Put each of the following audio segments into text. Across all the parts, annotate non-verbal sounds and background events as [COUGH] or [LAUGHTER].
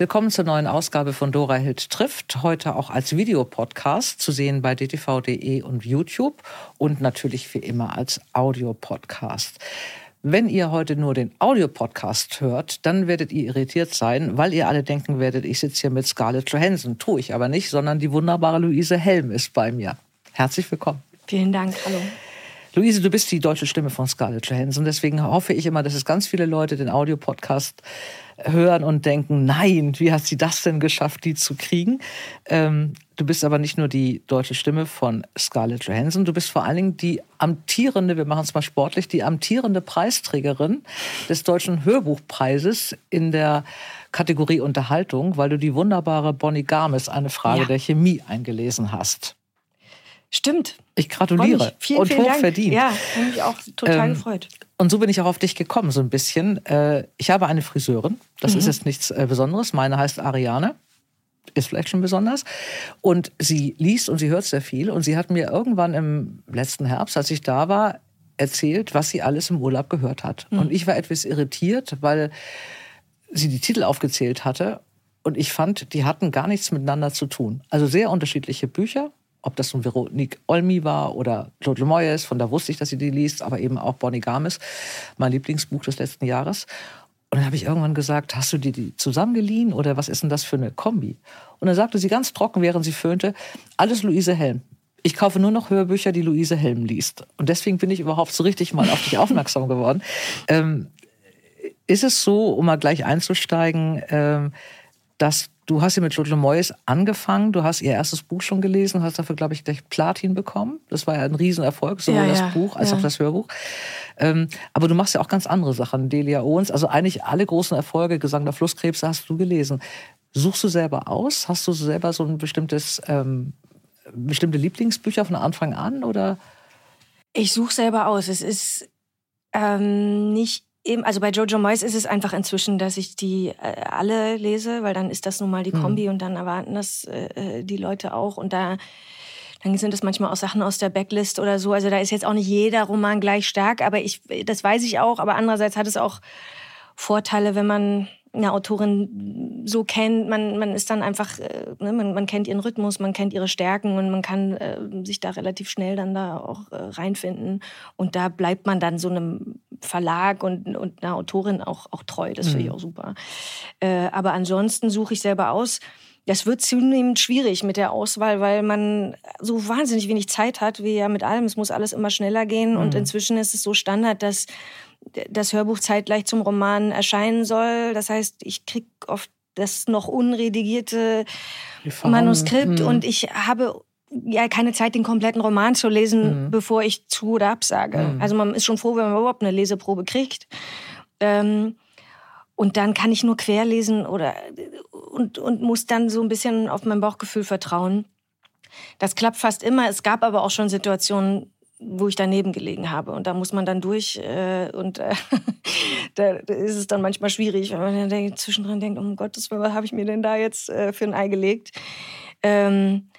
Willkommen zur neuen Ausgabe von Dora Hild trifft. Heute auch als Videopodcast zu sehen bei dtv.de und YouTube und natürlich wie immer als Audiopodcast. Wenn ihr heute nur den Audiopodcast hört, dann werdet ihr irritiert sein, weil ihr alle denken werdet, ich sitze hier mit Scarlett Johansson. Tue ich aber nicht, sondern die wunderbare Luise Helm ist bei mir. Herzlich willkommen. Vielen Dank. Hallo. Luise, du bist die deutsche Stimme von Scarlett Johansson. Deswegen hoffe ich immer, dass es ganz viele Leute den Audiopodcast hören und denken, nein, wie hat sie das denn geschafft, die zu kriegen? Ähm, du bist aber nicht nur die deutsche Stimme von Scarlett Johansson, du bist vor allen Dingen die amtierende, wir machen es mal sportlich, die amtierende Preisträgerin des Deutschen Hörbuchpreises in der Kategorie Unterhaltung, weil du die wunderbare Bonnie Garmes, eine Frage ja. der Chemie, eingelesen hast. Stimmt. Ich gratuliere. Vielen, und vielen hoch verdient. Ja, habe mich auch total ähm, gefreut. Und so bin ich auch auf dich gekommen, so ein bisschen. Äh, ich habe eine Friseurin. Das mhm. ist jetzt nichts äh, Besonderes. Meine heißt Ariane. Ist vielleicht schon besonders. Und sie liest und sie hört sehr viel. Und sie hat mir irgendwann im letzten Herbst, als ich da war, erzählt, was sie alles im Urlaub gehört hat. Mhm. Und ich war etwas irritiert, weil sie die Titel aufgezählt hatte. Und ich fand, die hatten gar nichts miteinander zu tun. Also sehr unterschiedliche Bücher, ob das nun Veronique Olmi war oder Claude Moyes, von da wusste ich, dass sie die liest, aber eben auch Bonnie Games, mein Lieblingsbuch des letzten Jahres. Und dann habe ich irgendwann gesagt, hast du dir die zusammengeliehen oder was ist denn das für eine Kombi? Und dann sagte sie ganz trocken, während sie föhnte, alles Luise Helm. Ich kaufe nur noch Hörbücher, die Luise Helm liest. Und deswegen bin ich überhaupt so richtig mal auf dich aufmerksam geworden. Ähm, ist es so, um mal gleich einzusteigen, ähm, dass du hast ja mit Claude Moyes angefangen, du hast ihr erstes Buch schon gelesen, hast dafür, glaube ich, gleich Platin bekommen. Das war ja ein Riesenerfolg, sowohl ja, das ja, Buch als ja. auch das Hörbuch. Ähm, aber du machst ja auch ganz andere Sachen. Delia Owens, also eigentlich alle großen Erfolge, Gesang der Flusskrebse hast du gelesen. Suchst du selber aus? Hast du selber so ein bestimmtes, ähm, bestimmte Lieblingsbücher von Anfang an oder? Ich suche selber aus. Es ist ähm, nicht Eben, also bei Jojo Moyes ist es einfach inzwischen, dass ich die äh, alle lese, weil dann ist das nun mal die mhm. Kombi mhm. und dann erwarten das äh, äh, die Leute auch und da dann sind es manchmal auch Sachen aus der Backlist oder so. Also da ist jetzt auch nicht jeder Roman gleich stark, aber ich, das weiß ich auch. Aber andererseits hat es auch Vorteile, wenn man eine Autorin so kennt, man, man ist dann einfach, äh, ne, man, man kennt ihren Rhythmus, man kennt ihre Stärken und man kann äh, sich da relativ schnell dann da auch äh, reinfinden. Und da bleibt man dann so einem Verlag und, und einer Autorin auch, auch treu. Das finde ich mhm. auch super. Äh, aber ansonsten suche ich selber aus. Das wird zunehmend schwierig mit der Auswahl, weil man so wahnsinnig wenig Zeit hat, wie ja mit allem. Es muss alles immer schneller gehen. Mhm. Und inzwischen ist es so Standard, dass das Hörbuch zeitgleich zum Roman erscheinen soll. Das heißt, ich krieg oft das noch unredigierte Manuskript mhm. und ich habe ja keine Zeit, den kompletten Roman zu lesen, mhm. bevor ich zu oder absage. Mhm. Also man ist schon froh, wenn man überhaupt eine Leseprobe kriegt. Ähm, und dann kann ich nur querlesen oder und, und muss dann so ein bisschen auf mein Bauchgefühl vertrauen. Das klappt fast immer. Es gab aber auch schon Situationen, wo ich daneben gelegen habe. Und da muss man dann durch. Äh, und äh, [LAUGHS] da, ist es dann manchmal schwierig, wenn man dann zwischendrin denkt, um Gottes Willen, was habe ich mir denn da jetzt äh, für ein Ei gelegt? Ähm,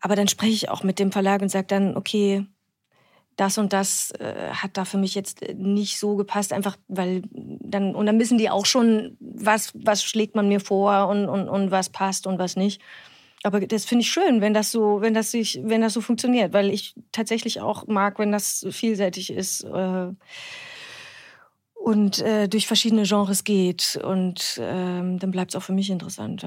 aber dann spreche ich auch mit dem Verlag und sage dann, okay, das und das äh, hat da für mich jetzt nicht so gepasst, einfach weil dann, und dann wissen die auch schon, was, was schlägt man mir vor und, und, und was passt und was nicht aber das finde ich schön, wenn das so, wenn das sich, wenn das so funktioniert, weil ich tatsächlich auch mag, wenn das vielseitig ist äh, und äh, durch verschiedene Genres geht und ähm, dann bleibt es auch für mich interessant.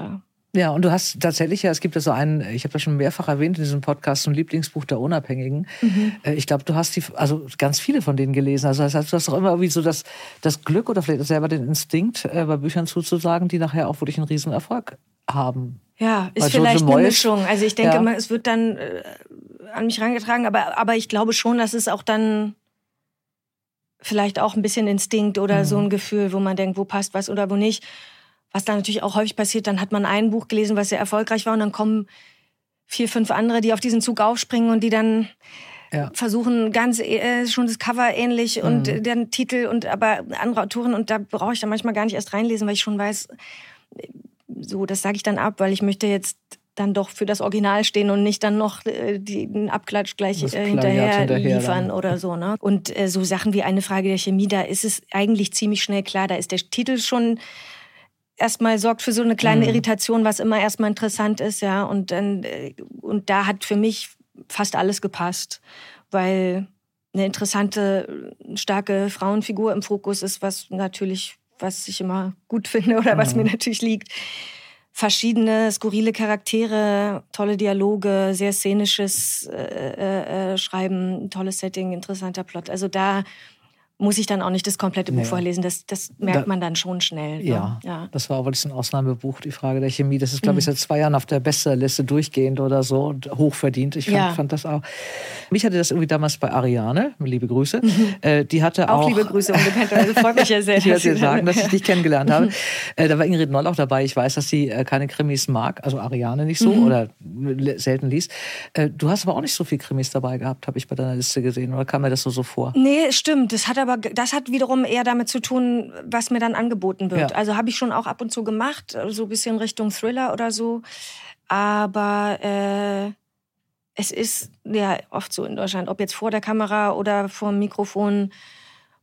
Ja. Und du hast tatsächlich ja, es gibt ja so einen, ich habe das schon mehrfach erwähnt in diesem Podcast, so ein Lieblingsbuch der Unabhängigen. Mhm. Äh, ich glaube, du hast die, also ganz viele von denen gelesen. Also das heißt, du hast doch immer irgendwie so das, das Glück oder vielleicht selber den Instinkt, äh, bei Büchern zuzusagen, die nachher auch wirklich einen Riesenerfolg haben. Ja, ist vielleicht eine Mischung. Also ich denke ja. mal, es wird dann äh, an mich rangetragen, aber, aber ich glaube schon, dass es auch dann vielleicht auch ein bisschen Instinkt oder mhm. so ein Gefühl, wo man denkt, wo passt was oder wo nicht. Was dann natürlich auch häufig passiert, dann hat man ein Buch gelesen, was sehr erfolgreich war und dann kommen vier, fünf andere, die auf diesen Zug aufspringen und die dann ja. versuchen ganz äh, schon das Cover ähnlich mhm. und den Titel und aber andere Autoren und da brauche ich dann manchmal gar nicht erst reinlesen, weil ich schon weiß, so, das sage ich dann ab, weil ich möchte jetzt dann doch für das Original stehen und nicht dann noch äh, den Abklatsch gleich äh, hinterher, hinterher, liefern dann. oder so. Ne? Und äh, so Sachen wie eine Frage der Chemie, da ist es eigentlich ziemlich schnell klar, da ist der Titel schon erstmal sorgt für so eine kleine mhm. Irritation, was immer erstmal interessant ist, ja. Und dann, äh, und da hat für mich fast alles gepasst, weil eine interessante, starke Frauenfigur im Fokus ist, was natürlich, was ich immer gut [LAUGHS] finde oder was mhm. mir natürlich liegt. Verschiedene skurrile Charaktere, tolle Dialoge, sehr szenisches äh, äh, äh Schreiben, tolles Setting, interessanter Plot. Also da muss ich dann auch nicht das komplette Buch nee. vorlesen. Das, das merkt da, man dann schon schnell. Ne? Ja, ja, das war aber ein Ausnahmebuch, die Frage der Chemie. Das ist, glaube ich, mhm. seit zwei Jahren auf der Bestsellerliste durchgehend oder so und hochverdient. Ich fand, ja. fand, das auch. Mich hatte das irgendwie damals bei Ariane, liebe Grüße, mhm. äh, die hatte auch... Auch liebe Grüße, unbekannterweise freut mich ja sehr. [LAUGHS] ich werde dir sagen, dass ich dich kennengelernt habe. Äh, da war Ingrid Noll auch dabei. Ich weiß, dass sie äh, keine Krimis mag, also Ariane nicht so mhm. oder selten liest. Äh, du hast aber auch nicht so viel Krimis dabei gehabt, habe ich bei deiner Liste gesehen. Oder kam mir das so, so vor? Nee, stimmt. Das hat aber aber das hat wiederum eher damit zu tun, was mir dann angeboten wird. Ja. Also habe ich schon auch ab und zu gemacht, so ein bisschen Richtung Thriller oder so. Aber äh, es ist ja oft so in Deutschland, ob jetzt vor der Kamera oder vor dem Mikrofon,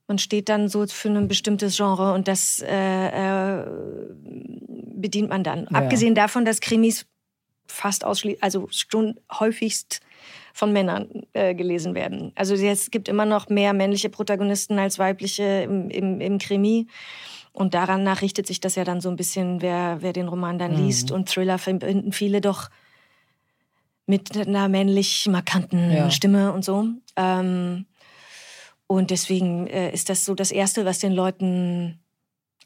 man steht dann so für ein bestimmtes Genre und das äh, äh, bedient man dann. Ja. Abgesehen davon, dass Krimis fast ausschließlich, also schon häufigst von Männern äh, gelesen werden. Also es gibt immer noch mehr männliche Protagonisten als weibliche im, im, im Krimi. Und daran nach richtet sich das ja dann so ein bisschen, wer, wer den Roman dann mhm. liest. Und Thriller verbinden viele doch mit einer männlich markanten ja. Stimme und so. Ähm, und deswegen äh, ist das so das Erste, was den Leuten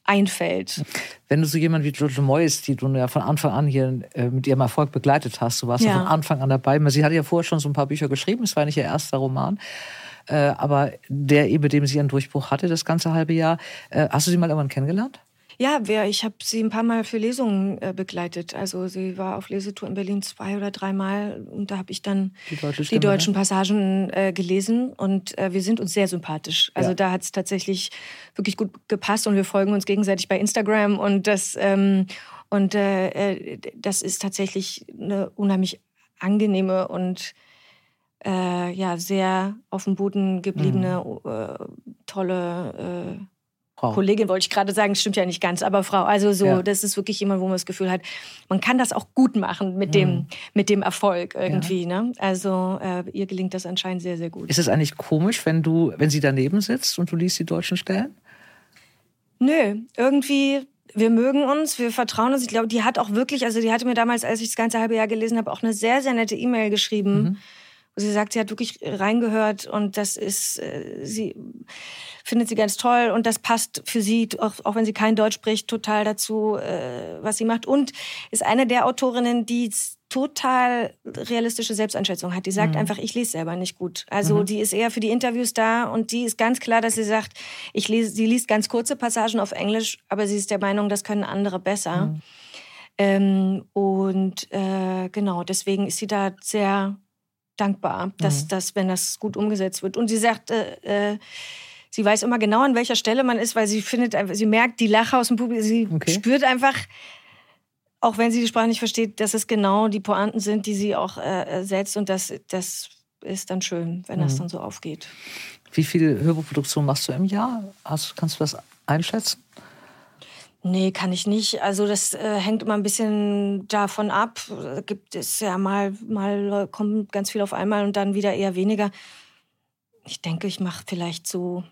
einfällt. Wenn du so jemand wie Jojo Moyes, die du ja von Anfang an hier äh, mit ihrem Erfolg begleitet hast, du warst ja. von Anfang an dabei. Sie hatte ja vorher schon so ein paar Bücher geschrieben, es war nicht ihr erster Roman. Äh, aber der eben, mit dem sie ihren Durchbruch hatte, das ganze halbe Jahr. Äh, hast du sie mal irgendwann kennengelernt? Ja, ich habe sie ein paar Mal für Lesungen äh, begleitet. Also sie war auf Lesetour in Berlin zwei oder dreimal und da habe ich dann die, Stimme, die deutschen Passagen äh, gelesen und äh, wir sind uns sehr sympathisch. Also ja. da hat es tatsächlich wirklich gut gepasst und wir folgen uns gegenseitig bei Instagram und das und das ist tatsächlich eine unheimlich angenehme und äh, ja sehr auf dem Boden gebliebene, mhm. äh, tolle äh, Frau. Kollegin wollte ich gerade sagen, stimmt ja nicht ganz, aber Frau. Also so, ja. das ist wirklich jemand, wo man das Gefühl hat, man kann das auch gut machen mit dem, mhm. mit dem Erfolg irgendwie. Ja. Ne? Also äh, ihr gelingt das anscheinend sehr, sehr gut. Ist es eigentlich komisch, wenn du, wenn sie daneben sitzt und du liest die deutschen Stellen? Nö, irgendwie wir mögen uns, wir vertrauen uns. Ich glaube, die hat auch wirklich, also die hatte mir damals, als ich das ganze halbe Jahr gelesen habe, auch eine sehr, sehr nette E-Mail geschrieben. Mhm sie sagt, sie hat wirklich reingehört und das ist, äh, sie findet sie ganz toll und das passt für sie, auch, auch wenn sie kein Deutsch spricht, total dazu, äh, was sie macht. Und ist eine der Autorinnen, die total realistische Selbsteinschätzung hat. Die sagt mhm. einfach, ich lese selber nicht gut. Also mhm. die ist eher für die Interviews da und die ist ganz klar, dass sie sagt, ich lese, sie liest ganz kurze Passagen auf Englisch, aber sie ist der Meinung, das können andere besser. Mhm. Ähm, und äh, genau, deswegen ist sie da sehr dankbar, dass, mhm. dass wenn das gut umgesetzt wird. Und sie sagt, äh, äh, sie weiß immer genau, an welcher Stelle man ist, weil sie findet, sie merkt die Lache aus dem Publikum, sie okay. spürt einfach, auch wenn sie die Sprache nicht versteht, dass es genau die Pointen sind, die sie auch äh, setzt. Und das, das ist dann schön, wenn mhm. das dann so aufgeht. Wie viele Hörbuchproduktionen machst du im Jahr? Hast, kannst du das einschätzen? Nee, kann ich nicht. Also das äh, hängt immer ein bisschen davon ab. Gibt es ja mal, mal kommt ganz viel auf einmal und dann wieder eher weniger. Ich denke, ich mache vielleicht so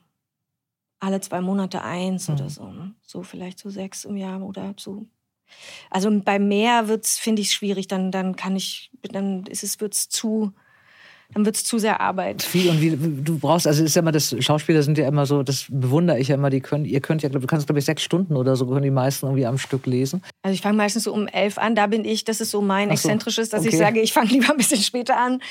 alle zwei Monate eins mhm. oder so. Ne? So vielleicht so sechs im Jahr oder so. Also bei mehr wird's, finde ich, schwierig. Dann, dann kann ich, dann ist es, wird's zu dann wird es zu sehr Arbeit. Viel und wie du brauchst, also ist ja immer das, Schauspieler sind ja immer so, das bewundere ich ja immer, die können, ihr könnt ja, du kannst glaube ich sechs Stunden oder so, können die meisten irgendwie am Stück lesen. Also ich fange meistens so um elf an, da bin ich, das ist so mein so, exzentrisches, dass okay. ich sage, ich fange lieber ein bisschen später an.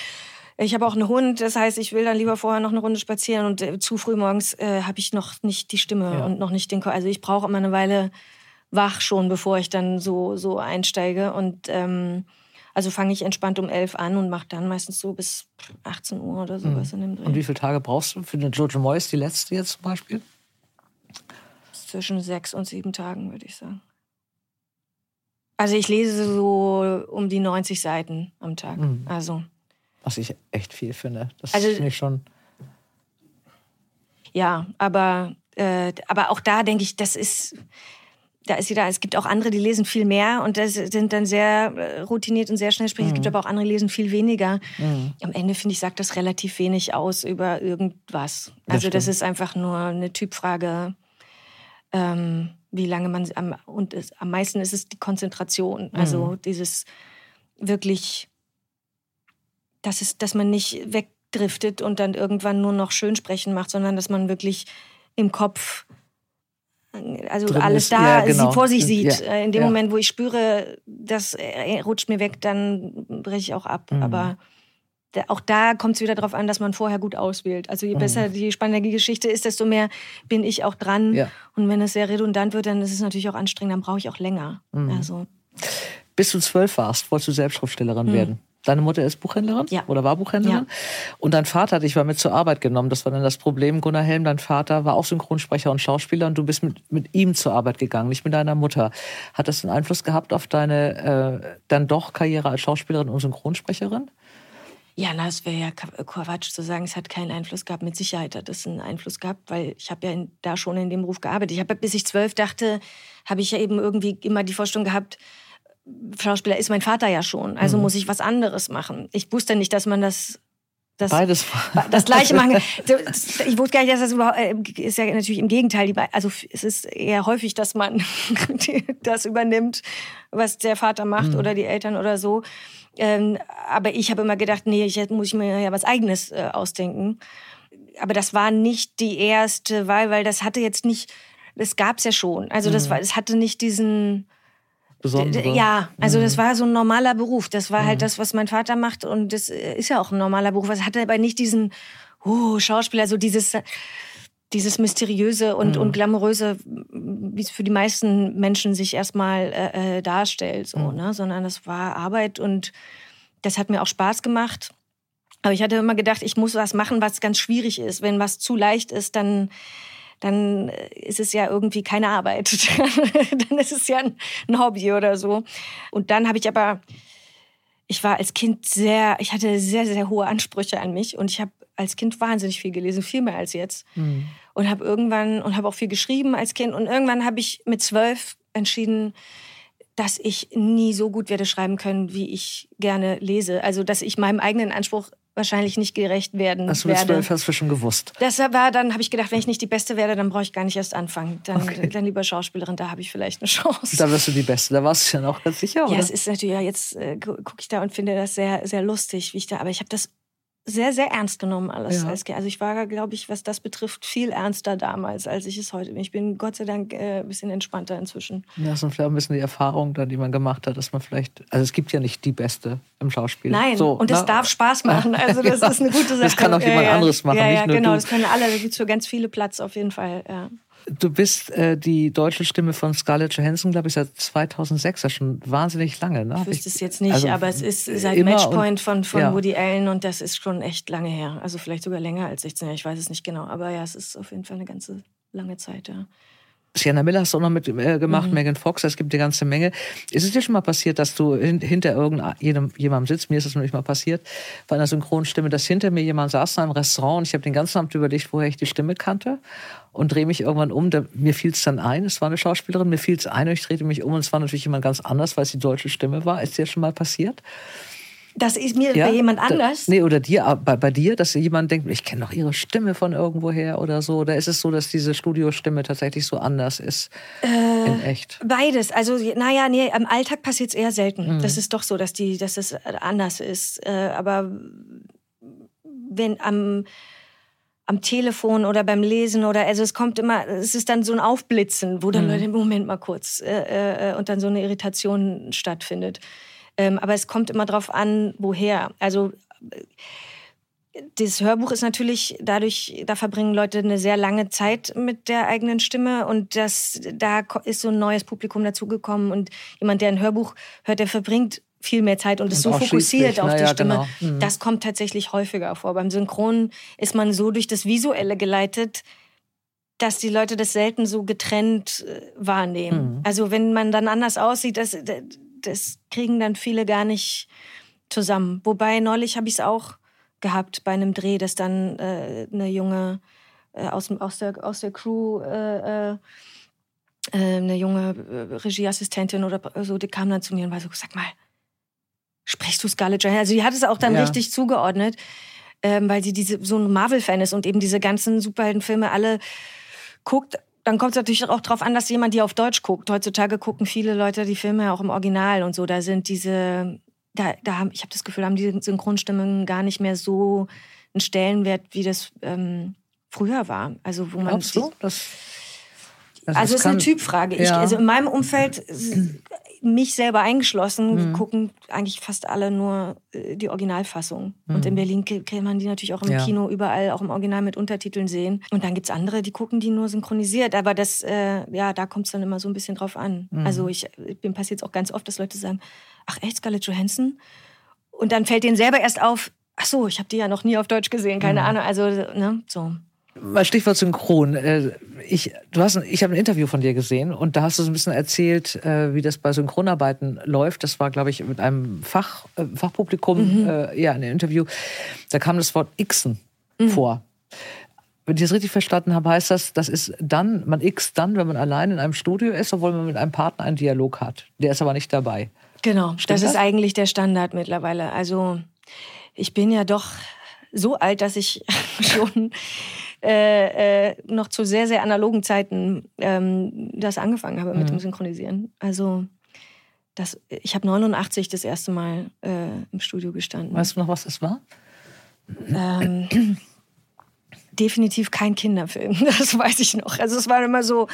Ich habe auch einen Hund, das heißt, ich will dann lieber vorher noch eine Runde spazieren und äh, zu früh morgens äh, habe ich noch nicht die Stimme ja. und noch nicht den, Ko also ich brauche immer eine Weile wach schon, bevor ich dann so, so einsteige und ähm, also fange ich entspannt um elf an und mache dann meistens so bis 18 Uhr oder sowas mhm. in dem Dreh. Und wie viele Tage brauchst du für eine Jojo Moyes, die letzte jetzt zum Beispiel? Zwischen sechs und sieben Tagen, würde ich sagen. Also ich lese so um die 90 Seiten am Tag. Mhm. Also. Was ich echt viel finde. Das also, finde ich schon. Ja, aber, äh, aber auch da denke ich, das ist da ist sie da. Es gibt auch andere, die lesen viel mehr und das sind dann sehr äh, routiniert und sehr schnell sprechen. Mhm. Es gibt mhm. aber auch andere, die lesen viel weniger. Mhm. Am Ende, finde ich, sagt das relativ wenig aus über irgendwas. Also das, das ist einfach nur eine Typfrage, ähm, wie lange man am, und es, am meisten ist es die Konzentration. Also mhm. dieses wirklich, dass, es, dass man nicht wegdriftet und dann irgendwann nur noch Schönsprechen macht, sondern dass man wirklich im Kopf also Drin alles ist, da ja, genau. vor sich sieht. Ja, in dem ja. Moment, wo ich spüre, das rutscht mir weg, dann breche ich auch ab. Mhm. Aber auch da kommt es wieder darauf an, dass man vorher gut auswählt. Also je mhm. besser die spannende die Geschichte ist, desto mehr bin ich auch dran. Und wenn es sehr redundant wird, dann ist es natürlich auch anstrengend, dann brauche ich auch länger. Mhm. Also. Bis du zwölf warst, wolltest du Selbstschriftstellerin mhm. werden. Deine Mutter ist Buchhändlerin ja. oder war Buchhändlerin. Ja. Und dein Vater hat dich mal mit zur Arbeit genommen. Das war dann das Problem. Gunnar Helm, dein Vater, war auch Synchronsprecher und Schauspieler und du bist mit, mit ihm zur Arbeit gegangen, nicht mit deiner Mutter. Hat das einen Einfluss gehabt auf deine äh, dann doch Karriere als Schauspielerin und Synchronsprecherin? Ja, na, es wäre ja Quatsch zu sagen, es hat keinen Einfluss gehabt. Mit Sicherheit hat es einen Einfluss gehabt, weil ich habe ja in, da schon in dem Beruf gearbeitet. Ich habe bis ich zwölf dachte, habe ich ja eben irgendwie immer die Vorstellung gehabt, Schauspieler ist mein Vater ja schon, also mhm. muss ich was anderes machen. Ich wusste nicht, dass man das das, Beides. Das gleiche [LAUGHS] machen. Ich wusste gar nicht, dass das überhaupt, äh, ist ja natürlich im Gegenteil. Also es ist eher häufig, dass man [LAUGHS] das übernimmt, was der Vater macht mhm. oder die Eltern oder so. Ähm, aber ich habe immer gedacht, nee, jetzt muss ich mir ja was Eigenes äh, ausdenken. Aber das war nicht die erste Wahl, weil das hatte jetzt nicht, das gab es ja schon. Also das mhm. war, es hatte nicht diesen, Besondere. Ja, also das mhm. war so ein normaler Beruf. Das war halt mhm. das, was mein Vater macht und das äh, ist ja auch ein normaler Beruf. Es hatte aber nicht diesen oh, Schauspieler, so dieses dieses mysteriöse und, mhm. und glamouröse, wie es für die meisten Menschen sich erstmal äh, äh, darstellt, so, mhm. ne? sondern das war Arbeit und das hat mir auch Spaß gemacht. Aber ich hatte immer gedacht, ich muss was machen, was ganz schwierig ist. Wenn was zu leicht ist, dann dann äh, ist es ja irgendwie keine Arbeit. [LAUGHS] dann ist es ja ein, ein Hobby oder so. Und dann habe ich aber, ich war als Kind sehr, ich hatte sehr, sehr hohe Ansprüche an mich und ich habe als Kind wahnsinnig viel gelesen, viel mehr als jetzt. Mhm. Und habe irgendwann, und habe auch viel geschrieben als Kind. Und irgendwann habe ich mit zwölf entschieden, dass ich nie so gut werde schreiben können, wie ich gerne lese. Also, dass ich meinem eigenen Anspruch wahrscheinlich nicht gerecht werden das werde. Das hast du schon gewusst. Das war dann, habe ich gedacht, wenn ich nicht die Beste werde, dann brauche ich gar nicht erst anfangen. Dann, okay. dann lieber Schauspielerin, da habe ich vielleicht eine Chance. Da wirst du die Beste, da warst du ja noch ganz sicher, oder? Ja, es ist natürlich, ja, jetzt äh, gucke ich da und finde das sehr, sehr lustig, wie ich da, aber ich habe das sehr, sehr ernst genommen alles. Ja. Also ich war, glaube ich, was das betrifft, viel ernster damals, als ich es heute bin. Ich bin Gott sei Dank äh, ein bisschen entspannter inzwischen. Ja, das ist vielleicht ein bisschen die Erfahrung, die man gemacht hat, dass man vielleicht, also es gibt ja nicht die Beste im Schauspiel. Nein, so, und es ne? darf Spaß machen. [LAUGHS] Also das ja. ist eine gute Sache. Das kann auch jemand ja, anderes machen. Ja, ja genau, das können alle, da gibt es für ganz viele Platz auf jeden Fall. Ja. Du bist äh, die deutsche Stimme von Scarlett Johansson, glaube ich, seit 2006, das ist schon wahnsinnig lange. Ne? Ich wüsste es jetzt nicht, also, aber es ist seit Matchpoint von, von ja. Woody Allen und das ist schon echt lange her. Also vielleicht sogar länger als 16 Jahre, ich weiß es nicht genau. Aber ja, es ist auf jeden Fall eine ganze lange Zeit, ja. Sienna Miller hast du auch noch mit äh, gemacht, mhm. Megan Fox, es gibt eine ganze Menge. Ist es dir schon mal passiert, dass du hin, hinter irgendjemandem jemandem sitzt? Mir ist das nämlich mal passiert, bei einer Synchronstimme, dass hinter mir jemand saß in einem Restaurant und ich habe den ganzen Abend überlegt, woher ich die Stimme kannte und drehe mich irgendwann um. Da, mir fiel es dann ein, es war eine Schauspielerin, mir fiel es ein und ich drehte mich um und es war natürlich jemand ganz anders, weil es die deutsche Stimme war. Ist dir das schon mal passiert? Das ist mir ja, bei jemand anders? Da, nee, oder dir, bei, bei dir, dass jemand denkt, ich kenne doch ihre Stimme von irgendwoher oder so. Oder ist es so, dass diese Studiostimme tatsächlich so anders ist äh, in echt? Beides. Also, naja, nee, im Alltag passiert es eher selten. Mhm. Das ist doch so, dass, die, dass es anders ist. Äh, aber wenn am am Telefon oder beim Lesen oder also es kommt immer, es ist dann so ein Aufblitzen, wo dann mhm. Leute im Moment mal kurz äh, äh, und dann so eine Irritation stattfindet. Ähm, aber es kommt immer darauf an, woher. Also das Hörbuch ist natürlich dadurch, da verbringen Leute eine sehr lange Zeit mit der eigenen Stimme und das, da ist so ein neues Publikum dazugekommen und jemand, der ein Hörbuch hört, der verbringt viel mehr Zeit und ist so fokussiert auf die Stimme. Genau. Mhm. Das kommt tatsächlich häufiger vor. Beim Synchron ist man so durch das Visuelle geleitet, dass die Leute das selten so getrennt äh, wahrnehmen. Mhm. Also wenn man dann anders aussieht, das, das kriegen dann viele gar nicht zusammen. Wobei neulich habe ich es auch gehabt bei einem Dreh, dass dann äh, eine junge äh, aus, aus, der, aus der Crew äh, äh äh, eine junge äh, Regieassistentin oder so, die kam dann zu mir und war so, sag mal, sprichst du Scarlett Johansson? Also die hat es auch dann ja. richtig zugeordnet, ähm, weil sie diese, so ein Marvel-Fan ist und eben diese ganzen Superheldenfilme alle guckt. Dann kommt es natürlich auch darauf an, dass jemand die auf Deutsch guckt. Heutzutage gucken viele Leute die Filme ja auch im Original und so. Da sind diese, da, da haben, ich habe das Gefühl, haben die Synchronstimmen gar nicht mehr so einen Stellenwert, wie das ähm, früher war. Also wo man Glaubst du? Das also, also es ist eine Typfrage. Ja. Ich, also in meinem Umfeld, [CLEARS THROAT] mich selber eingeschlossen, mhm. gucken eigentlich fast alle nur äh, die Originalfassung. Mhm. Und in mhm. Berlin kann man die natürlich auch im ja. Kino überall, auch im Original mit Untertiteln sehen. Und dann gibt es andere, die gucken die nur synchronisiert. Aber das, äh, ja, da kommt es dann immer so ein bisschen drauf an. Mhm. Also ich, bin passiert auch ganz oft, dass Leute sagen, ach echt, Scarlett Johansson? Und dann fällt denen selber erst auf, ach so, ich habe die ja noch nie auf Deutsch gesehen, keine mhm. Ahnung. Also, ne, so. Mal Stichwort Synchron. Äh, ich, du hast, ich habe ein Interview von dir gesehen und da hast du so ein bisschen erzählt, äh, wie das bei Synchronarbeiten läuft. Das war, glaube ich, mit einem Fach, äh, Fachpublikum, mhm. ja, in einem Interview. Da kam das Wort Xen mhm. vor. Wenn ich das richtig verstanden habe, heißt das, das ist dann, man X dann, wenn man allein in einem Studio ist, obwohl man mit einem Partner einen Dialog hat. Der ist aber nicht dabei. Genau, Stimmt das, das ist eigentlich der Standard mittlerweile. Also ich bin ja doch so alt, dass ich [LAUGHS] schon äh, äh, noch zu sehr, sehr analogen Zeiten ähm, das angefangen habe mit mhm. dem Synchronisieren. Also das, ich habe 89 das erste Mal äh, im Studio gestanden. Weißt du noch, was das war? Ähm, [CLEARS THROAT] definitiv kein Kinderfilm, [LAUGHS] das weiß ich noch. Also es war immer so,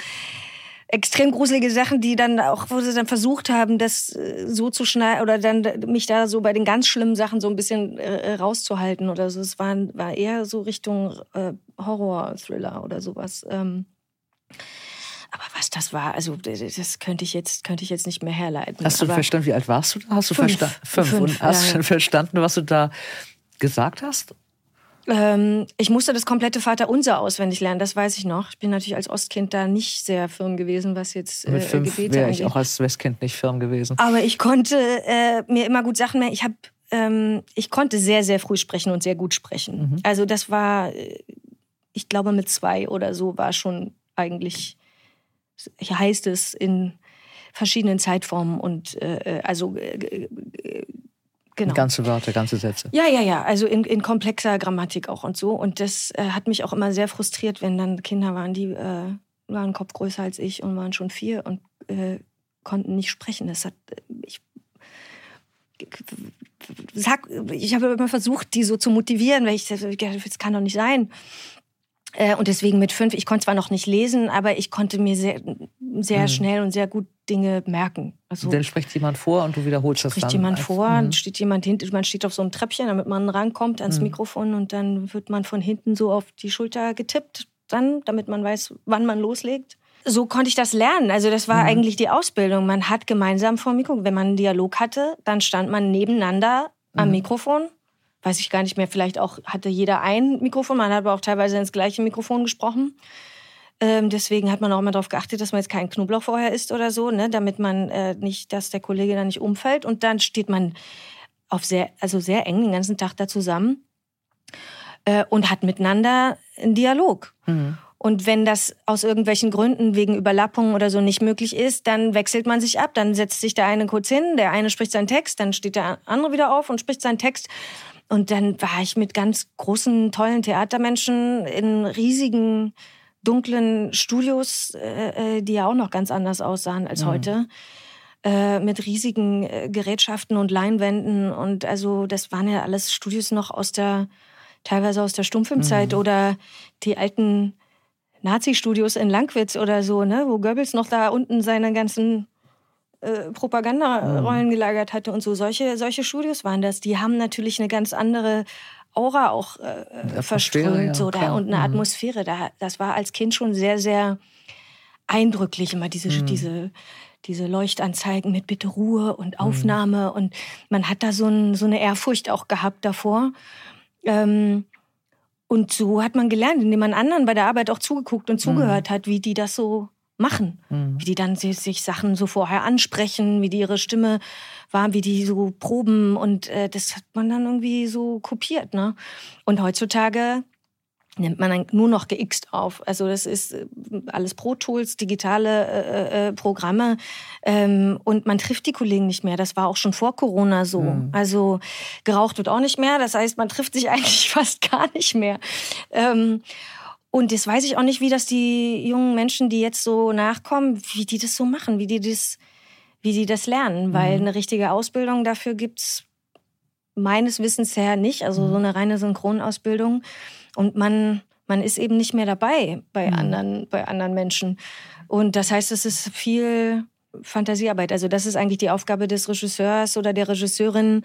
extrem gruselige Sachen, die dann auch, wo sie dann versucht haben, das äh, so zu schneiden oder dann mich da so bei den ganz schlimmen Sachen so ein bisschen äh, äh, rauszuhalten oder so. Es war, war eher so Richtung äh, Horror-Thriller oder sowas. Ähm, aber was das war, also das könnte ich jetzt, könnte ich jetzt nicht mehr herleiten. Hast du aber verstanden, wie alt warst du da? Hast du fünf. verstanden? Fünf. fünf. Und hast ja, ja. verstanden, was du da gesagt hast? Ähm, ich musste das komplette Vaterunser auswendig lernen, das weiß ich noch. Ich bin natürlich als Ostkind da nicht sehr firm gewesen, was jetzt äh, Mit fünf Gebete wäre ich auch als Westkind nicht firm gewesen. Aber ich konnte äh, mir immer gut Sachen mehr. Ich habe, ähm, ich konnte sehr, sehr früh sprechen und sehr gut sprechen. Mhm. Also das war, äh, ich glaube mit zwei oder so war schon eigentlich, heißt es in verschiedenen Zeitformen und äh, äh also Genau. Ganze Wörter, ganze Sätze. Ja, ja, ja. Also in, in komplexer Grammatik auch und so. Und das äh, hat mich auch immer sehr frustriert, wenn dann Kinder waren, die äh, waren einen Kopf größer als ich und waren schon vier und äh, konnten nicht sprechen. Das hat äh, ich sag, ich habe immer versucht, die so zu motivieren, weil ich das kann doch nicht sein. Äh, und deswegen mit fünf, ich konnte zwar noch nicht lesen, aber ich konnte mir sehr, sehr mhm. schnell und sehr gut Dinge merken. Also, dann spricht jemand vor und du wiederholst das dann. Spricht jemand vor, mhm. steht jemand hinten, man steht auf so einem Treppchen, damit man rankommt ans mhm. Mikrofon und dann wird man von hinten so auf die Schulter getippt, dann, damit man weiß, wann man loslegt. So konnte ich das lernen. Also das war mhm. eigentlich die Ausbildung. Man hat gemeinsam vor dem Mikrofon, wenn man einen Dialog hatte, dann stand man nebeneinander am mhm. Mikrofon weiß ich gar nicht mehr, vielleicht auch hatte jeder ein Mikrofon, man hat aber auch teilweise ins gleiche Mikrofon gesprochen. Ähm, deswegen hat man auch immer darauf geachtet, dass man jetzt keinen Knoblauch vorher isst oder so, ne, damit man äh, nicht, dass der Kollege dann nicht umfällt. Und dann steht man auf sehr, also sehr eng den ganzen Tag da zusammen äh, und hat miteinander einen Dialog. Mhm. Und wenn das aus irgendwelchen Gründen wegen Überlappungen oder so nicht möglich ist, dann wechselt man sich ab. Dann setzt sich der eine kurz hin, der eine spricht seinen Text, dann steht der andere wieder auf und spricht seinen Text. Und dann war ich mit ganz großen, tollen Theatermenschen in riesigen, dunklen Studios, äh, äh, die ja auch noch ganz anders aussahen als mhm. heute. Äh, mit riesigen äh, Gerätschaften und Leinwänden. Und also das waren ja alles Studios noch aus der, teilweise aus der Stummfilmzeit mhm. oder die alten Nazi-Studios in Langwitz oder so, ne, wo Goebbels noch da unten seine ganzen äh, Propagandarollen mhm. gelagert hatte und so. Solche, solche Studios waren das. Die haben natürlich eine ganz andere Aura auch äh, verströmt ja, so, da, und eine mhm. Atmosphäre. Da, das war als Kind schon sehr, sehr eindrücklich, immer diese, mhm. diese, diese Leuchtanzeigen mit Bitte Ruhe und mhm. Aufnahme. Mhm. Und man hat da so, ein, so eine Ehrfurcht auch gehabt davor. Ähm, und so hat man gelernt, indem man anderen bei der Arbeit auch zugeguckt und zugehört mhm. hat, wie die das so machen. Mhm. Wie die dann sich Sachen so vorher ansprechen, wie die ihre Stimme war, wie die so proben und äh, das hat man dann irgendwie so kopiert. Ne? Und heutzutage nimmt man dann nur noch geixt auf. Also das ist äh, alles Pro Tools, digitale äh, äh, Programme ähm, und man trifft die Kollegen nicht mehr. Das war auch schon vor Corona so. Mhm. Also geraucht wird auch nicht mehr. Das heißt, man trifft sich [LAUGHS] eigentlich fast gar nicht mehr. Ähm, und das weiß ich auch nicht, wie das die jungen Menschen, die jetzt so nachkommen, wie die das so machen, wie die das, wie die das lernen. Weil mhm. eine richtige Ausbildung dafür gibt's meines Wissens her nicht. Also so mhm. eine reine Synchronausbildung. Und man, man ist eben nicht mehr dabei bei, mhm. anderen, bei anderen Menschen. Und das heißt, es ist viel Fantasiearbeit. Also das ist eigentlich die Aufgabe des Regisseurs oder der Regisseurin,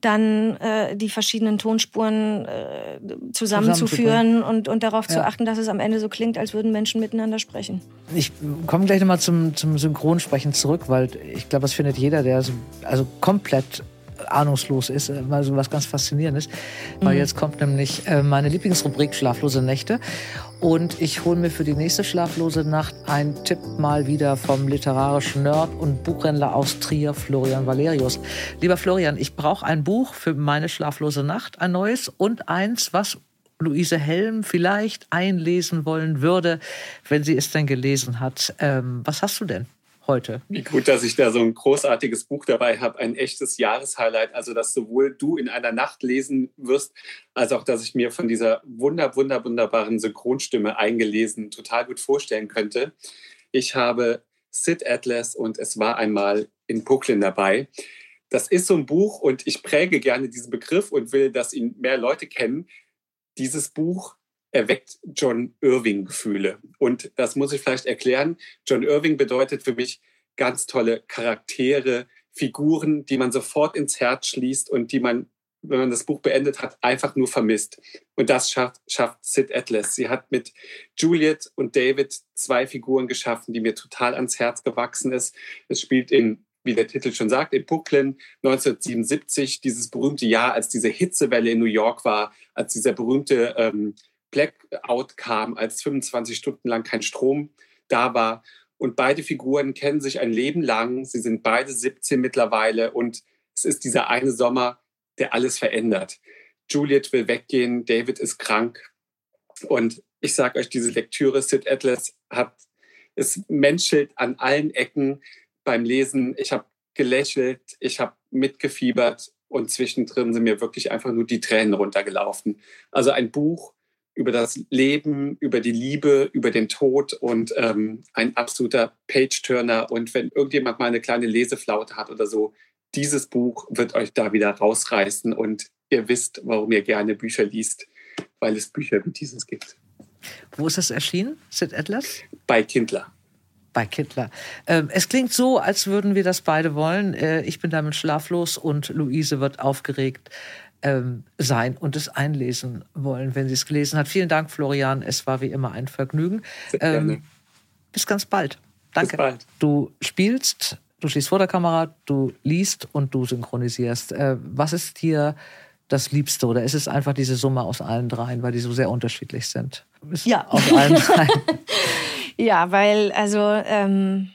dann äh, die verschiedenen Tonspuren äh, zusammenzuführen und, und darauf ja. zu achten, dass es am Ende so klingt, als würden Menschen miteinander sprechen. Ich komme gleich nochmal zum, zum Synchronsprechen zurück, weil ich glaube, das findet jeder, der so, also komplett ahnungslos ist, äh, mal so was ganz Faszinierendes. Weil mhm. jetzt kommt nämlich äh, meine Lieblingsrubrik Schlaflose Nächte. Und ich hole mir für die nächste Schlaflose Nacht einen Tipp mal wieder vom literarischen Nerd und Buchhändler aus Trier, Florian Valerius. Lieber Florian, ich brauche ein Buch für meine schlaflose Nacht, ein neues und eins, was Luise Helm vielleicht einlesen wollen würde, wenn sie es denn gelesen hat. Ähm, was hast du denn? Heute. Wie gut, dass ich da so ein großartiges Buch dabei habe, ein echtes Jahreshighlight. Also, dass sowohl du in einer Nacht lesen wirst, als auch, dass ich mir von dieser wunder, wunder, wunderbaren Synchronstimme eingelesen total gut vorstellen könnte. Ich habe Sid Atlas und es war einmal in Brooklyn dabei. Das ist so ein Buch und ich präge gerne diesen Begriff und will, dass ihn mehr Leute kennen. Dieses Buch erweckt John Irving Gefühle. Und das muss ich vielleicht erklären. John Irving bedeutet für mich ganz tolle Charaktere, Figuren, die man sofort ins Herz schließt und die man, wenn man das Buch beendet hat, einfach nur vermisst. Und das schafft, schafft Sid Atlas. Sie hat mit Juliet und David zwei Figuren geschaffen, die mir total ans Herz gewachsen ist. Es spielt in wie der Titel schon sagt, in Brooklyn 1977, dieses berühmte Jahr, als diese Hitzewelle in New York war, als dieser berühmte ähm, Blackout kam, als 25 Stunden lang kein Strom da war. Und beide Figuren kennen sich ein Leben lang. Sie sind beide 17 mittlerweile und es ist dieser eine Sommer, der alles verändert. Juliet will weggehen, David ist krank. Und ich sage euch, diese Lektüre, Sid Atlas, hat, es menschelt an allen Ecken beim Lesen. Ich habe gelächelt, ich habe mitgefiebert und zwischendrin sind mir wirklich einfach nur die Tränen runtergelaufen. Also ein Buch, über das Leben, über die Liebe, über den Tod und ähm, ein absoluter Page-Turner. Und wenn irgendjemand mal eine kleine Leseflaute hat oder so, dieses Buch wird euch da wieder rausreißen und ihr wisst, warum ihr gerne Bücher liest, weil es Bücher wie dieses gibt. Wo ist das erschienen, Sid Atlas? Bei Kindler bei Kittler. Ähm, es klingt so, als würden wir das beide wollen. Äh, ich bin damit schlaflos und Luise wird aufgeregt ähm, sein und es einlesen wollen, wenn sie es gelesen hat. Vielen Dank, Florian. Es war wie immer ein Vergnügen. Ähm, bis ganz bald. Danke. Bald. Du spielst, du stehst vor der Kamera, du liest und du synchronisierst. Äh, was ist dir das Liebste oder ist es einfach diese Summe aus allen dreien, weil die so sehr unterschiedlich sind? Ist ja. Aus allen dreien. [LAUGHS] ja, weil also ähm,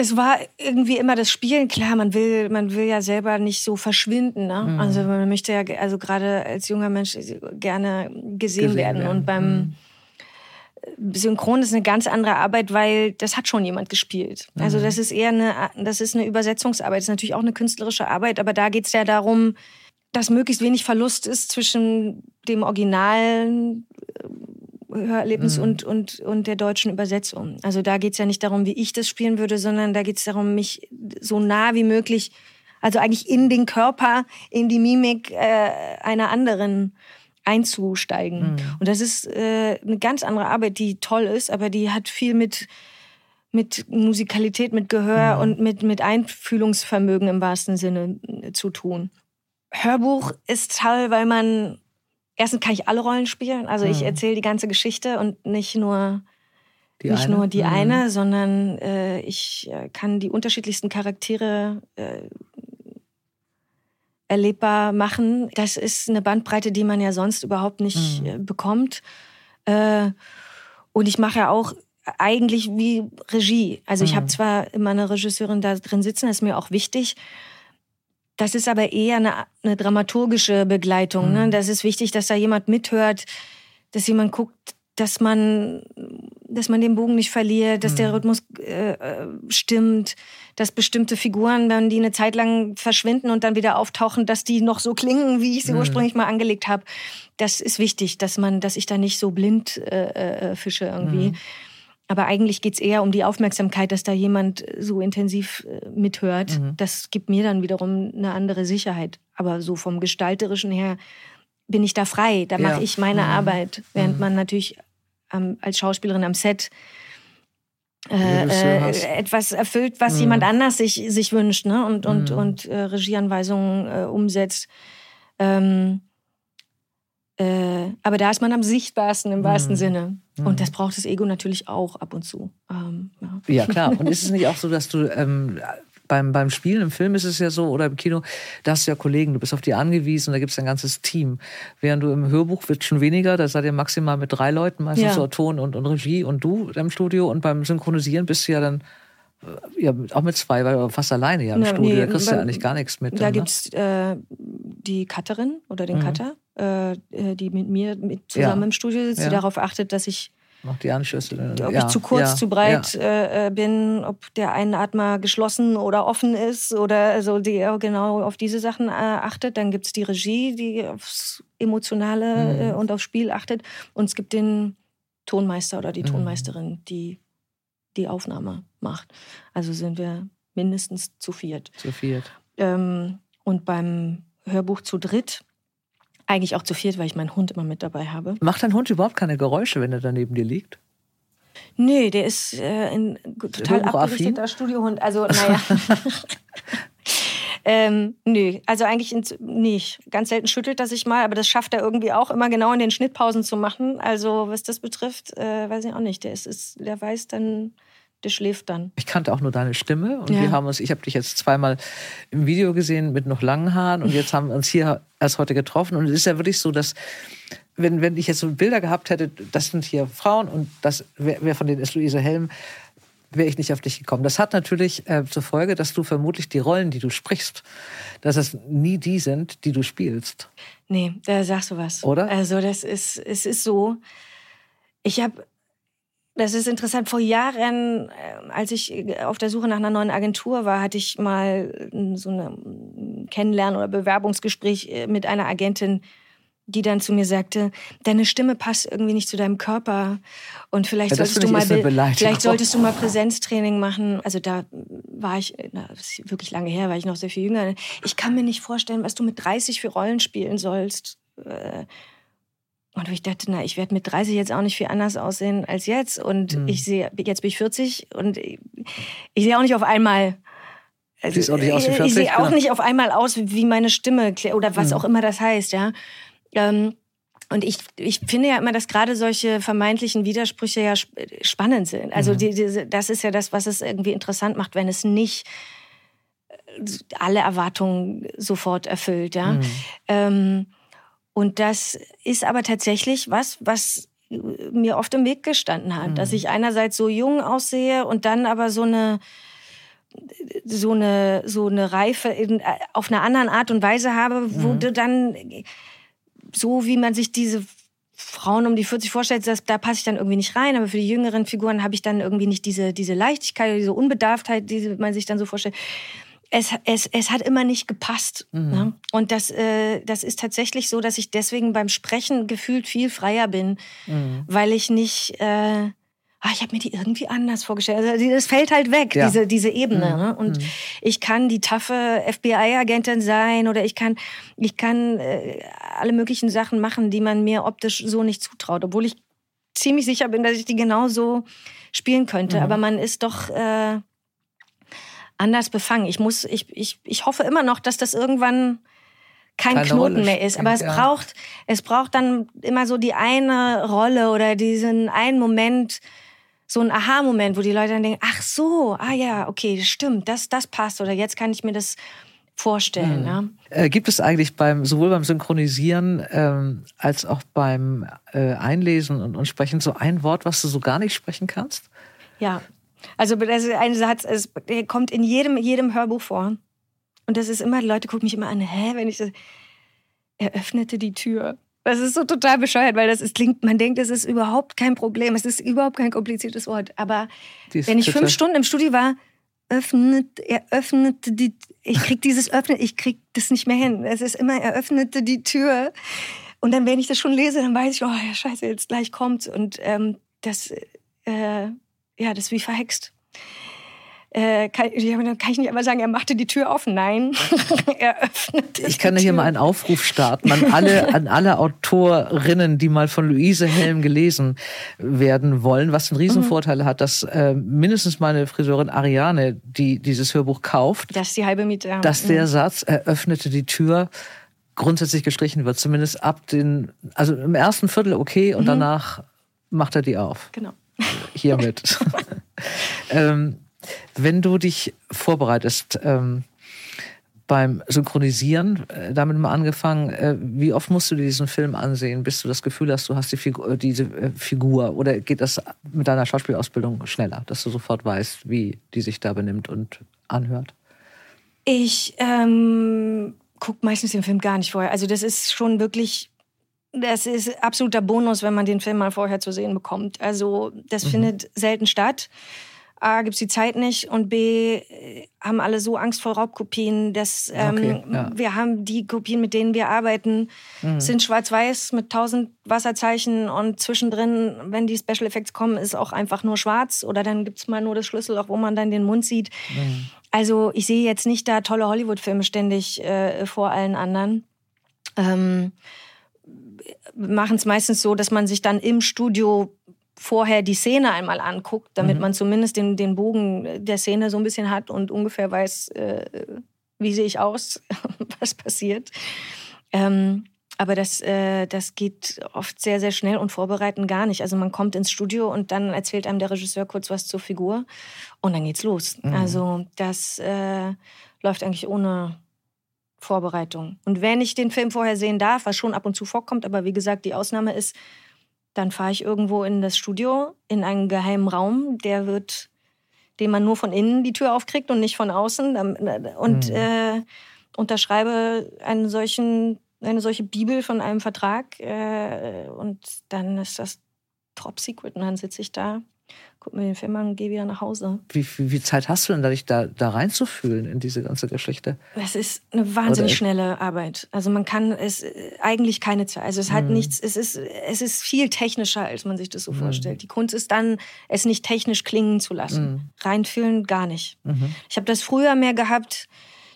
es war irgendwie immer das Spielen, klar, man will, man will ja selber nicht so verschwinden. Ne? Mhm. Also man möchte ja, also gerade als junger Mensch gerne gesehen, gesehen werden. werden. Und beim mhm. Synchron ist eine ganz andere Arbeit, weil das hat schon jemand gespielt. Also mhm. Also das ist eher eine, das ist eine Übersetzungsarbeit, das ist natürlich auch eine künstlerische Arbeit, aber da geht es ja darum, dass möglichst wenig Verlust ist zwischen dem originalen Hörerlebnis mhm. und, und, und der deutschen Übersetzung. Also da geht es ja nicht darum, wie ich das spielen würde, sondern da geht es darum, mich so nah wie möglich, also eigentlich in den Körper, in die Mimik äh, einer anderen einzusteigen. Mhm. Und das ist äh, eine ganz andere Arbeit, die toll ist, aber die hat viel mit mit Musikalität, mit Gehör mhm. und mit, mit Einfühlungsvermögen im wahrsten Sinne äh, zu tun. Hörbuch ist toll, weil man erstens kann ich alle Rollen spielen. Also ich mhm. erzähle die ganze Geschichte und nicht nur die nicht eine? nur die mhm. eine, sondern äh, ich äh, kann die unterschiedlichsten Charaktere äh, erlebbar machen. Das ist eine Bandbreite, die man ja sonst überhaupt nicht mhm. Äh, bekommt. Äh, und ich mache ja auch eigentlich wie Regie. Also ich habe mhm. zwar immer eine Regisseurin da drin sitzen, das ist mir auch wichtig, das ist aber eher eine, eine dramaturgische Begleitung. Ne? Mhm. Das ist wichtig, dass da jemand mithört, dass jemand guckt, dass man, dass man den Bogen nicht verliert, dass mhm. der Rhythmus äh, äh, stimmt, dass bestimmte Figuren, wenn die eine Zeit lang verschwinden und dann wieder auftauchen, dass die noch so klingen, wie ich sie mhm. ursprünglich mal angelegt habe. Das ist wichtig, dass man, dass ich da nicht so blind äh, äh, fische irgendwie. Aber eigentlich geht's eher um die Aufmerksamkeit, dass da jemand so intensiv äh, mithört. Mhm. Das gibt mir dann wiederum eine andere Sicherheit. Aber so vom Gestalterischen her bin ich da frei. Da ja. mache ich meine mhm. Arbeit. Während mhm. man natürlich ähm, als Schauspielerin am Set äh, äh, etwas erfüllt, was mhm. jemand anders sich, sich wünscht ne? und, und, mhm. und äh, Regieanweisungen äh, umsetzt. Ähm, äh, aber da ist man am sichtbarsten im wahrsten mhm. Sinne. Und das braucht das Ego natürlich auch ab und zu. Ähm, ja. ja. klar. Und ist es nicht auch so, dass du ähm, beim, beim Spielen im Film ist es ja so oder im Kino, da hast du ja Kollegen, du bist auf die angewiesen, da gibt es ein ganzes Team. Während du im Hörbuch wird schon weniger, da seid ihr maximal mit drei Leuten, meistens ja. so Ton und, und Regie und du im Studio und beim Synchronisieren bist du ja dann äh, ja, auch mit zwei, weil du fast alleine ja im ja, Studio, nee, da kriegst du ja eigentlich gar nichts mit. Da ne? gibt es äh, die Cutterin oder den mhm. Cutter, äh, äh, die mit mir mit zusammen ja. im Studio sitzt, die darauf achtet, dass ich noch die Anschlüsse. Ob ja, ich zu kurz, zu breit. Äh, äh, bin, ob der Einatmer geschlossen oder offen ist oder also die genau auf diese Sachen äh, achtet. Dann gibt es die Regie, die aufs Emotionale mhm. äh, und aufs Spiel achtet. Und es gibt den Tonmeister oder die mhm. Tonmeisterin, die die Aufnahme macht. Also sind wir mindestens zu viert. Zu viert. Ähm, und beim Hörbuch zu dritt eigentlich auch zu viert, weil ich meinen Hund immer mit dabei habe. Macht dein Hund überhaupt keine Geräusche, wenn er da neben dir liegt? Nee, der ist äh, ein total abgerichteter Studiohund. Also, naja. [LAUGHS] ähm, nö, also eigentlich nicht. Ganz selten schüttelt er sich mal, aber das schafft er irgendwie auch immer genau in den Schnittpausen zu machen. Also, was das betrifft, äh, weiß ich auch nicht. Der, ist, ist, der weiß dann, der schläft dann. Ich kannte auch nur deine Stimme und ja. wir haben uns, ich habe dich jetzt zweimal im Video gesehen mit noch langen Haaren und jetzt haben wir uns hier erst heute getroffen und es ist ja wirklich so, dass wenn, wenn ich jetzt so Bilder gehabt hätte, das sind hier Frauen und das wer, wer von denen ist Luise Helm, wäre ich nicht auf dich gekommen. Das hat natürlich äh, zur Folge, dass du vermutlich die Rollen, die du sprichst, dass es nie die sind, die du spielst. Nee, da sagst du was. Oder? Also das ist, es ist so. Ich habe das ist interessant. Vor Jahren, äh, als ich äh, auf der Suche nach einer neuen Agentur war, hatte ich mal äh, so ein Kennenlernen- oder Bewerbungsgespräch mit einer Agentin, die dann zu mir sagte, deine Stimme passt irgendwie nicht zu deinem Körper und vielleicht ja, solltest du mal vielleicht solltest du mal Präsenztraining machen. Also da war ich na, das ist wirklich lange her, war ich noch sehr viel jünger. Ich kann mir nicht vorstellen, was du mit 30 für Rollen spielen sollst. Und ich dachte, na, ich werde mit 30 jetzt auch nicht viel anders aussehen als jetzt. Und mhm. ich sehe, jetzt bin ich 40 und ich, ich sehe auch nicht auf einmal. Also, auch nicht aus wie 40, ich sehe auch nicht auf einmal aus wie meine Stimme oder was mhm. auch immer das heißt, ja. Ähm, und ich, ich finde ja immer, dass gerade solche vermeintlichen Widersprüche ja spannend sind. Also mhm. die, die, das ist ja das, was es irgendwie interessant macht, wenn es nicht äh, alle Erwartungen sofort erfüllt, ja. Mhm. Ähm, und das ist aber tatsächlich was, was mir oft im Weg gestanden hat, mhm. dass ich einerseits so jung aussehe und dann aber so eine so eine so eine Reife in, auf einer anderen Art und Weise habe, wo mhm. du dann so wie man sich diese Frauen um die 40 vorstellt, das, da passe ich dann irgendwie nicht rein. Aber für die jüngeren Figuren habe ich dann irgendwie nicht diese, diese Leichtigkeit, diese Unbedarftheit, die man sich dann so vorstellt es, es, es hat immer nicht gepasst. Mhm. Ne? Und das, äh, das ist tatsächlich so, dass ich deswegen beim Sprechen gefühlt viel freier bin, mhm. weil ich nicht, äh, ah, ich habe mir die irgendwie anders vorgestellt. Also das fällt halt weg, ja. diese, diese Ebene. Mhm. Ne? Und mhm. ich kann die taffe FBI-Agentin sein oder ich kann, ich kann äh, alle möglichen Sachen machen, die man mir optisch so nicht zutraut, obwohl ich ziemlich sicher bin, dass ich die genauso spielen könnte. Mhm. Aber man ist doch äh, anders befangen. Ich muss, ich, ich, ich hoffe immer noch, dass das irgendwann kein Keine Knoten Rolle mehr ist. Aber es ja. braucht, es braucht dann immer so die eine Rolle oder diesen einen Moment, so ein Aha-Moment, wo die Leute dann denken, ach so, ah ja, okay, stimmt, das, das passt oder jetzt kann ich mir das vorstellen. Mhm. Ja. Äh, gibt es eigentlich beim sowohl beim Synchronisieren ähm, als auch beim äh, Einlesen und, und Sprechen so ein Wort, was du so gar nicht sprechen kannst? Ja, also das ist ein Satz, es kommt in jedem, jedem Hörbuch vor. Und das ist immer, Leute gucken mich immer an, hä, wenn ich das. Er öffnete die Tür. Das ist so total bescheuert, weil das ist, klingt, man denkt, es ist überhaupt kein Problem. Es ist überhaupt kein kompliziertes Wort. Aber wenn ich fünf Stunden im Studio war, öffnet, er öffnete die, ich krieg dieses Öffnen, ich krieg das nicht mehr hin. Es ist immer, er öffnete die Tür. Und dann, wenn ich das schon lese, dann weiß ich, oh ja, scheiße, jetzt gleich kommt's. Und ähm, das, äh, ja, das ist wie verhext äh, kann, kann, ich nicht einmal sagen, er machte die Tür auf. Nein, [LAUGHS] er öffnete. Ich kann hier mal einen Aufruf starten an alle, an alle Autorinnen, die mal von Luise Helm gelesen werden wollen, was den Riesenvorteil hat, dass äh, mindestens meine Friseurin Ariane, die dieses Hörbuch kauft, das ist die halbe Miete. Ja. Dass der mhm. Satz, er öffnete die Tür, grundsätzlich gestrichen wird, zumindest ab den, also im ersten Viertel okay und mhm. danach macht er die auf. Genau. Hiermit. [LAUGHS] ähm, wenn du dich vorbereitest, ähm, beim Synchronisieren, äh, damit mal angefangen, äh, wie oft musst du dir diesen Film ansehen, bis du das Gefühl hast, du hast die Figur, äh, diese äh, Figur oder geht das mit deiner Schauspielausbildung schneller, dass du sofort weißt, wie die sich da benimmt und anhört? Ich ähm, gucke meistens den Film gar nicht vorher. Also das ist schon wirklich, das ist absoluter Bonus, wenn man den Film mal vorher zu sehen bekommt. Also das mhm. findet selten statt. A, gibt es die Zeit nicht und B, haben alle so Angst vor Raubkopien, dass ähm, okay, ja. wir haben die Kopien, mit denen wir arbeiten, mhm. sind schwarz-weiß mit tausend Wasserzeichen und zwischendrin, wenn die Special Effects kommen, ist auch einfach nur schwarz oder dann gibt es mal nur das Schlüsselloch, wo man dann den Mund sieht. Mhm. Also ich sehe jetzt nicht da tolle Hollywood-Filme ständig äh, vor allen anderen. Ähm, machen es meistens so, dass man sich dann im Studio vorher die Szene einmal anguckt, damit mhm. man zumindest den, den Bogen der Szene so ein bisschen hat und ungefähr weiß, äh, wie sehe ich aus, [LAUGHS] was passiert. Ähm, aber das, äh, das geht oft sehr, sehr schnell und vorbereiten gar nicht. Also man kommt ins Studio und dann erzählt einem der Regisseur kurz was zur Figur und dann geht's los. Mhm. Also das äh, läuft eigentlich ohne Vorbereitung. Und wenn ich den Film vorher sehen darf, was schon ab und zu vorkommt, aber wie gesagt, die Ausnahme ist, dann fahre ich irgendwo in das Studio, in einen geheimen Raum, der wird, den man nur von innen die Tür aufkriegt und nicht von außen. Und mhm. äh, unterschreibe einen solchen, eine solche Bibel von einem Vertrag. Äh, und dann ist das top secret. Und dann sitze ich da guck mir den Film an und gehe wieder nach Hause. Wie, wie, Zeit hast du denn, dich da, da reinzufühlen in diese ganze Geschichte? Das ist eine wahnsinnig schnelle Arbeit. Also man kann es eigentlich keine Zeit. Also es hat mhm. nichts, es ist, es ist viel technischer, als man sich das so mhm. vorstellt. Die Kunst ist dann, es nicht technisch klingen zu lassen. Mhm. Reinfühlen gar nicht. Mhm. Ich habe das früher mehr gehabt,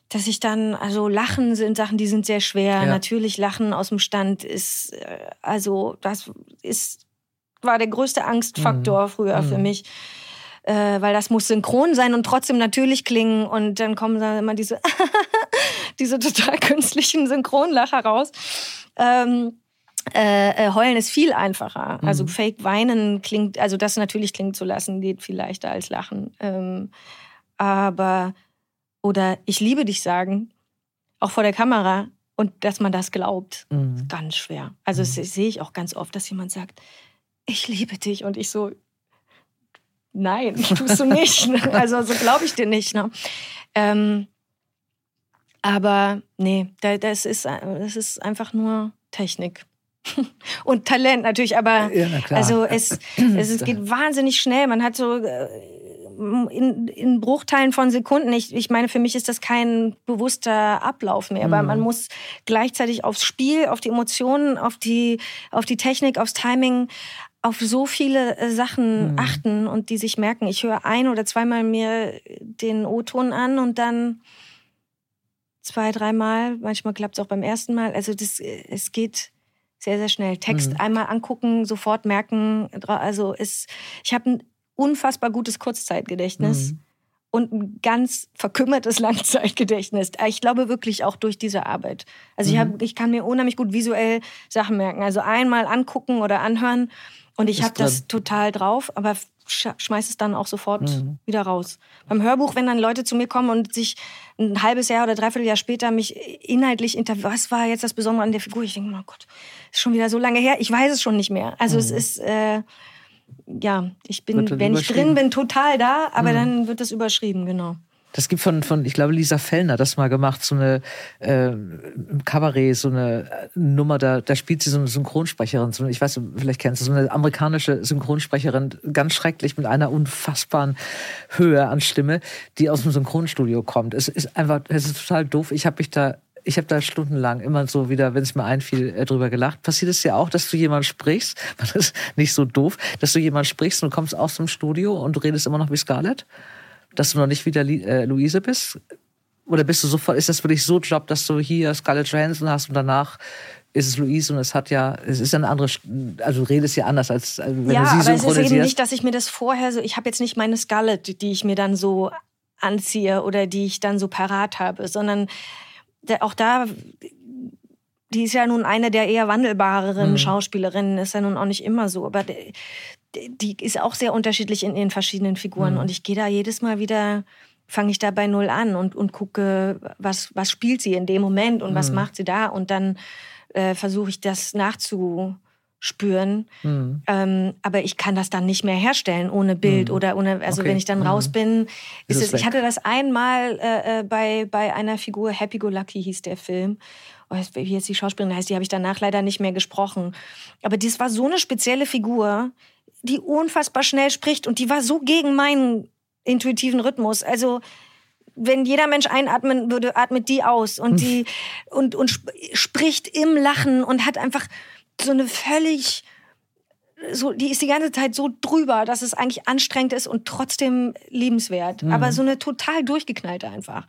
dass ich dann, also Lachen sind Sachen, die sind sehr schwer. Ja. Natürlich Lachen aus dem Stand ist, äh, also das ist war der größte Angstfaktor mhm. früher mhm. für mich. Äh, weil das muss synchron sein und trotzdem natürlich klingen. Und dann kommen da immer diese, [LAUGHS] diese total künstlichen Synchronlacher raus. Ähm, äh, äh, heulen ist viel einfacher. Mhm. Also Fake weinen klingt, also das natürlich klingen zu lassen, geht viel leichter als lachen. Ähm, aber, oder ich liebe dich sagen, auch vor der Kamera, und dass man das glaubt, mhm. ganz schwer. Also mhm. das sehe ich auch ganz oft, dass jemand sagt, ich liebe dich. Und ich so, nein, tust du nicht. [LAUGHS] also so glaube ich dir nicht. Ne? Ähm, aber nee, das ist, das ist einfach nur Technik. [LAUGHS] Und Talent natürlich, aber ja, also [CLEARS THROAT] es, es, geht wahnsinnig schnell. Man hat so äh, in, in Bruchteilen von Sekunden. Ich, ich meine, für mich ist das kein bewusster Ablauf mehr, mhm. aber man muss gleichzeitig aufs Spiel, auf die Emotionen, auf die, auf die Technik, aufs Timing auf so viele äh, Sachen mhm. achten und die sich merken. Ich höre ein oder zweimal mir den O-Ton an und dann zwei, dreimal. Manchmal klappt es auch beim ersten Mal. Also das, es geht sehr, sehr schnell. Text mhm. einmal angucken, sofort merken. Also es, ich habe ein unfassbar gutes Kurzzeitgedächtnis. Mhm. Und ein ganz verkümmertes [LAUGHS] Langzeitgedächtnis. Ich glaube wirklich auch durch diese Arbeit. Also ich, mhm. hab, ich kann mir unheimlich gut visuell Sachen merken. Also einmal angucken oder anhören und ich habe das total drauf, aber schmeiß es dann auch sofort mhm. wieder raus. Beim Hörbuch, wenn dann Leute zu mir kommen und sich ein halbes Jahr oder dreiviertel Jahr später mich inhaltlich interviewen, was war jetzt das Besondere an der Figur? Ich denke, oh Gott, ist schon wieder so lange her. Ich weiß es schon nicht mehr. Also mhm. es ist, äh, ja, ich bin, wenn ich drin bin, total da, aber mhm. dann wird es überschrieben, genau. Das gibt von, von, ich glaube, Lisa Fellner das mal gemacht, so eine äh, im Kabarett, so eine Nummer, da, da spielt sie so eine Synchronsprecherin, so, ich weiß, vielleicht kennst du, so eine amerikanische Synchronsprecherin, ganz schrecklich mit einer unfassbaren Höhe an Stimme, die aus dem Synchronstudio kommt. Es ist einfach, es ist total doof. Ich habe mich da ich habe da stundenlang immer so wieder, wenn es mir einfiel, äh, drüber gelacht. Passiert es ja auch, dass du jemand sprichst, [LAUGHS] das ist nicht so doof, dass du jemand sprichst und kommst aus dem Studio und du redest immer noch wie Scarlett? Dass du noch nicht wieder äh, Luise bist? Oder bist du sofort, ist das für dich so Job, dass du hier Scarlett Johansson hast und danach ist es Luise und es hat ja, es ist eine andere, also du redest ja anders als äh, wenn ja, du sie aber es ist eben nicht, dass ich mir das vorher so, ich habe jetzt nicht meine Scarlett, die ich mir dann so anziehe oder die ich dann so parat habe, sondern auch da, die ist ja nun eine der eher wandelbareren mhm. Schauspielerinnen, ist ja nun auch nicht immer so, aber die ist auch sehr unterschiedlich in ihren verschiedenen Figuren. Mhm. Und ich gehe da jedes Mal wieder, fange ich da bei Null an und, und gucke, was, was spielt sie in dem Moment und mhm. was macht sie da. Und dann äh, versuche ich das nachzuspüren. Mhm. Ähm, aber ich kann das dann nicht mehr herstellen ohne Bild mhm. oder ohne, also okay. wenn ich dann raus mhm. bin, ist, ist es, ich hatte das einmal äh, äh, bei, bei einer Figur, Happy Go Lucky hieß der Film oh, wie jetzt die Schauspielerin heißt, die habe ich danach leider nicht mehr gesprochen. Aber das war so eine spezielle Figur, die unfassbar schnell spricht und die war so gegen meinen intuitiven Rhythmus. Also wenn jeder Mensch einatmen würde, atmet die aus und die und und spricht im Lachen und hat einfach so eine völlig so die ist die ganze Zeit so drüber, dass es eigentlich anstrengend ist und trotzdem liebenswert, mhm. aber so eine total durchgeknallte einfach.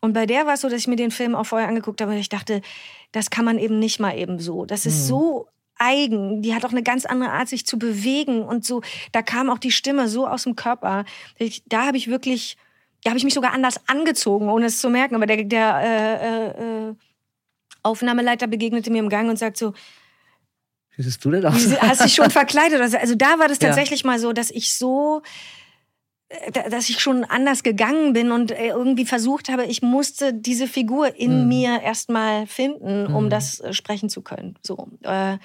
Und bei der war es so, dass ich mir den Film auch vorher angeguckt habe und ich dachte, das kann man eben nicht mal eben so. Das ist mhm. so eigen. Die hat auch eine ganz andere Art, sich zu bewegen und so. Da kam auch die Stimme so aus dem Körper. Ich, da habe ich wirklich, da habe ich mich sogar anders angezogen, ohne es zu merken. Aber der, der äh, äh, Aufnahmeleiter begegnete mir im Gang und sagt so, wie siehst du denn aus? Hast dich schon [LAUGHS] verkleidet? Also da war das tatsächlich ja. mal so, dass ich so dass ich schon anders gegangen bin und äh, irgendwie versucht habe, ich musste diese Figur in mhm. mir erstmal finden, um mhm. das sprechen zu können. So. Äh,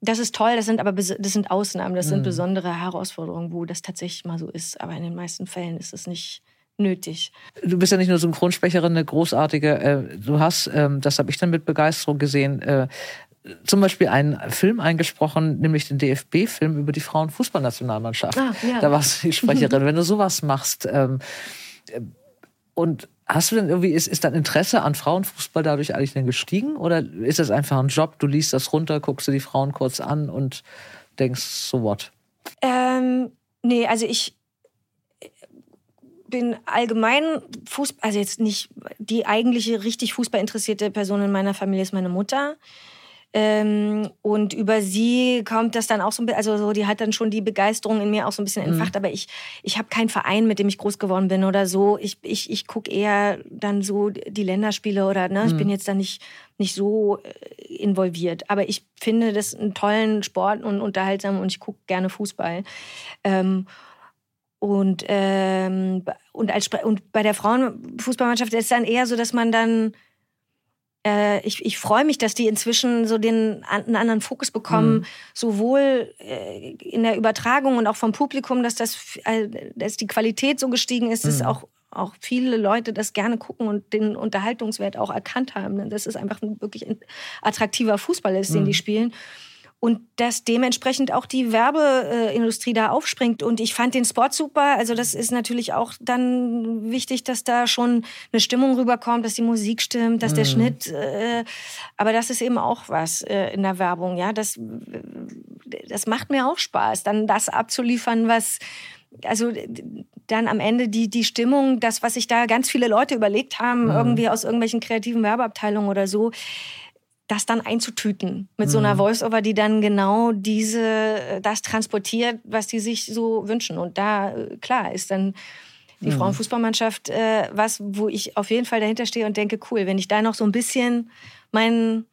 das ist toll, das sind aber das sind Ausnahmen, das sind mhm. besondere Herausforderungen, wo das tatsächlich mal so ist. Aber in den meisten Fällen ist es nicht nötig. Du bist ja nicht nur Synchronsprecherin, eine großartige. Äh, du hast, ähm, das habe ich dann mit Begeisterung gesehen, äh, zum Beispiel einen Film eingesprochen, nämlich den DFB-Film über die Frauenfußballnationalmannschaft. Ah, ja. Da warst du die Sprecherin. [LAUGHS] Wenn du sowas machst ähm, äh, und Hast du denn irgendwie, ist, ist dein Interesse an Frauenfußball dadurch eigentlich denn gestiegen? Oder ist das einfach ein Job, du liest das runter, guckst du die Frauen kurz an und denkst, so what? Ähm, nee, also ich bin allgemein Fußball, also jetzt nicht die eigentliche richtig Fußball interessierte Person in meiner Familie ist meine Mutter. Ähm, und über sie kommt das dann auch so ein bisschen, also so, die hat dann schon die Begeisterung in mir auch so ein bisschen mhm. entfacht. Mhm. Aber ich, ich habe keinen Verein, mit dem ich groß geworden bin oder so. Ich, ich, ich gucke eher dann so die Länderspiele oder, ne, mhm. ich bin jetzt da nicht, nicht so äh, involviert. Aber ich finde das einen tollen Sport und unterhaltsam und ich gucke gerne Fußball. Ähm, und, ähm, und, als, und bei der Frauenfußballmannschaft ist es dann eher so, dass man dann ich, ich freue mich, dass die inzwischen so den einen anderen Fokus bekommen, mhm. sowohl äh, in der Übertragung und auch vom Publikum, dass das, äh, dass die Qualität so gestiegen ist, mhm. dass auch auch viele Leute das gerne gucken und den Unterhaltungswert auch erkannt haben. Das ist einfach ein wirklich attraktiver Fußball ist, den mhm. die spielen und dass dementsprechend auch die Werbeindustrie da aufspringt. Und ich fand den Spot super. Also das ist natürlich auch dann wichtig, dass da schon eine Stimmung rüberkommt, dass die Musik stimmt, dass mhm. der Schnitt. Äh, aber das ist eben auch was äh, in der Werbung. Ja, das, das macht mir auch Spaß, dann das abzuliefern, was also dann am Ende die, die Stimmung, das, was sich da ganz viele Leute überlegt haben, mhm. irgendwie aus irgendwelchen kreativen Werbeabteilungen oder so, das dann einzutüten mit so einer mhm. Voice-Over, die dann genau diese, das transportiert, was die sich so wünschen. Und da, äh, klar, ist dann die mhm. Frauenfußballmannschaft äh, was, wo ich auf jeden Fall dahinter stehe und denke, cool, wenn ich da noch so ein bisschen meinen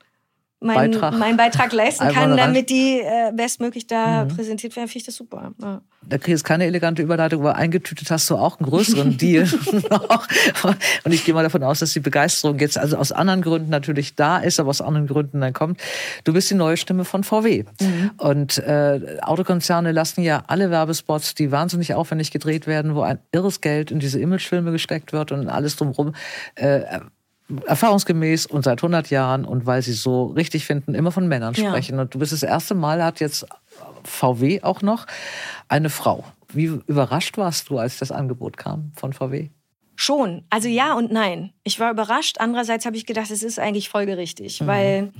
mein Beitrag, meinen Beitrag leisten kann, damit die äh, bestmöglich da mhm. präsentiert werden, finde ich das super. Ja. Da kriegst du keine elegante Überleitung, aber eingetütet hast du auch einen größeren [LAUGHS] Deal. [LAUGHS] und ich gehe mal davon aus, dass die Begeisterung jetzt also aus anderen Gründen natürlich da ist, aber aus anderen Gründen dann kommt. Du bist die neue Stimme von VW. Mhm. Und äh, Autokonzerne lassen ja alle Werbespots, die wahnsinnig aufwendig gedreht werden, wo ein irres Geld in diese Imagefilme gesteckt wird und alles drumherum. Äh, erfahrungsgemäß und seit 100 Jahren und weil sie so richtig finden, immer von Männern sprechen. Ja. Und du bist das erste Mal, hat jetzt VW auch noch eine Frau. Wie überrascht warst du, als das Angebot kam von VW? Schon. Also ja und nein. Ich war überrascht. Andererseits habe ich gedacht, es ist eigentlich folgerichtig, mhm. weil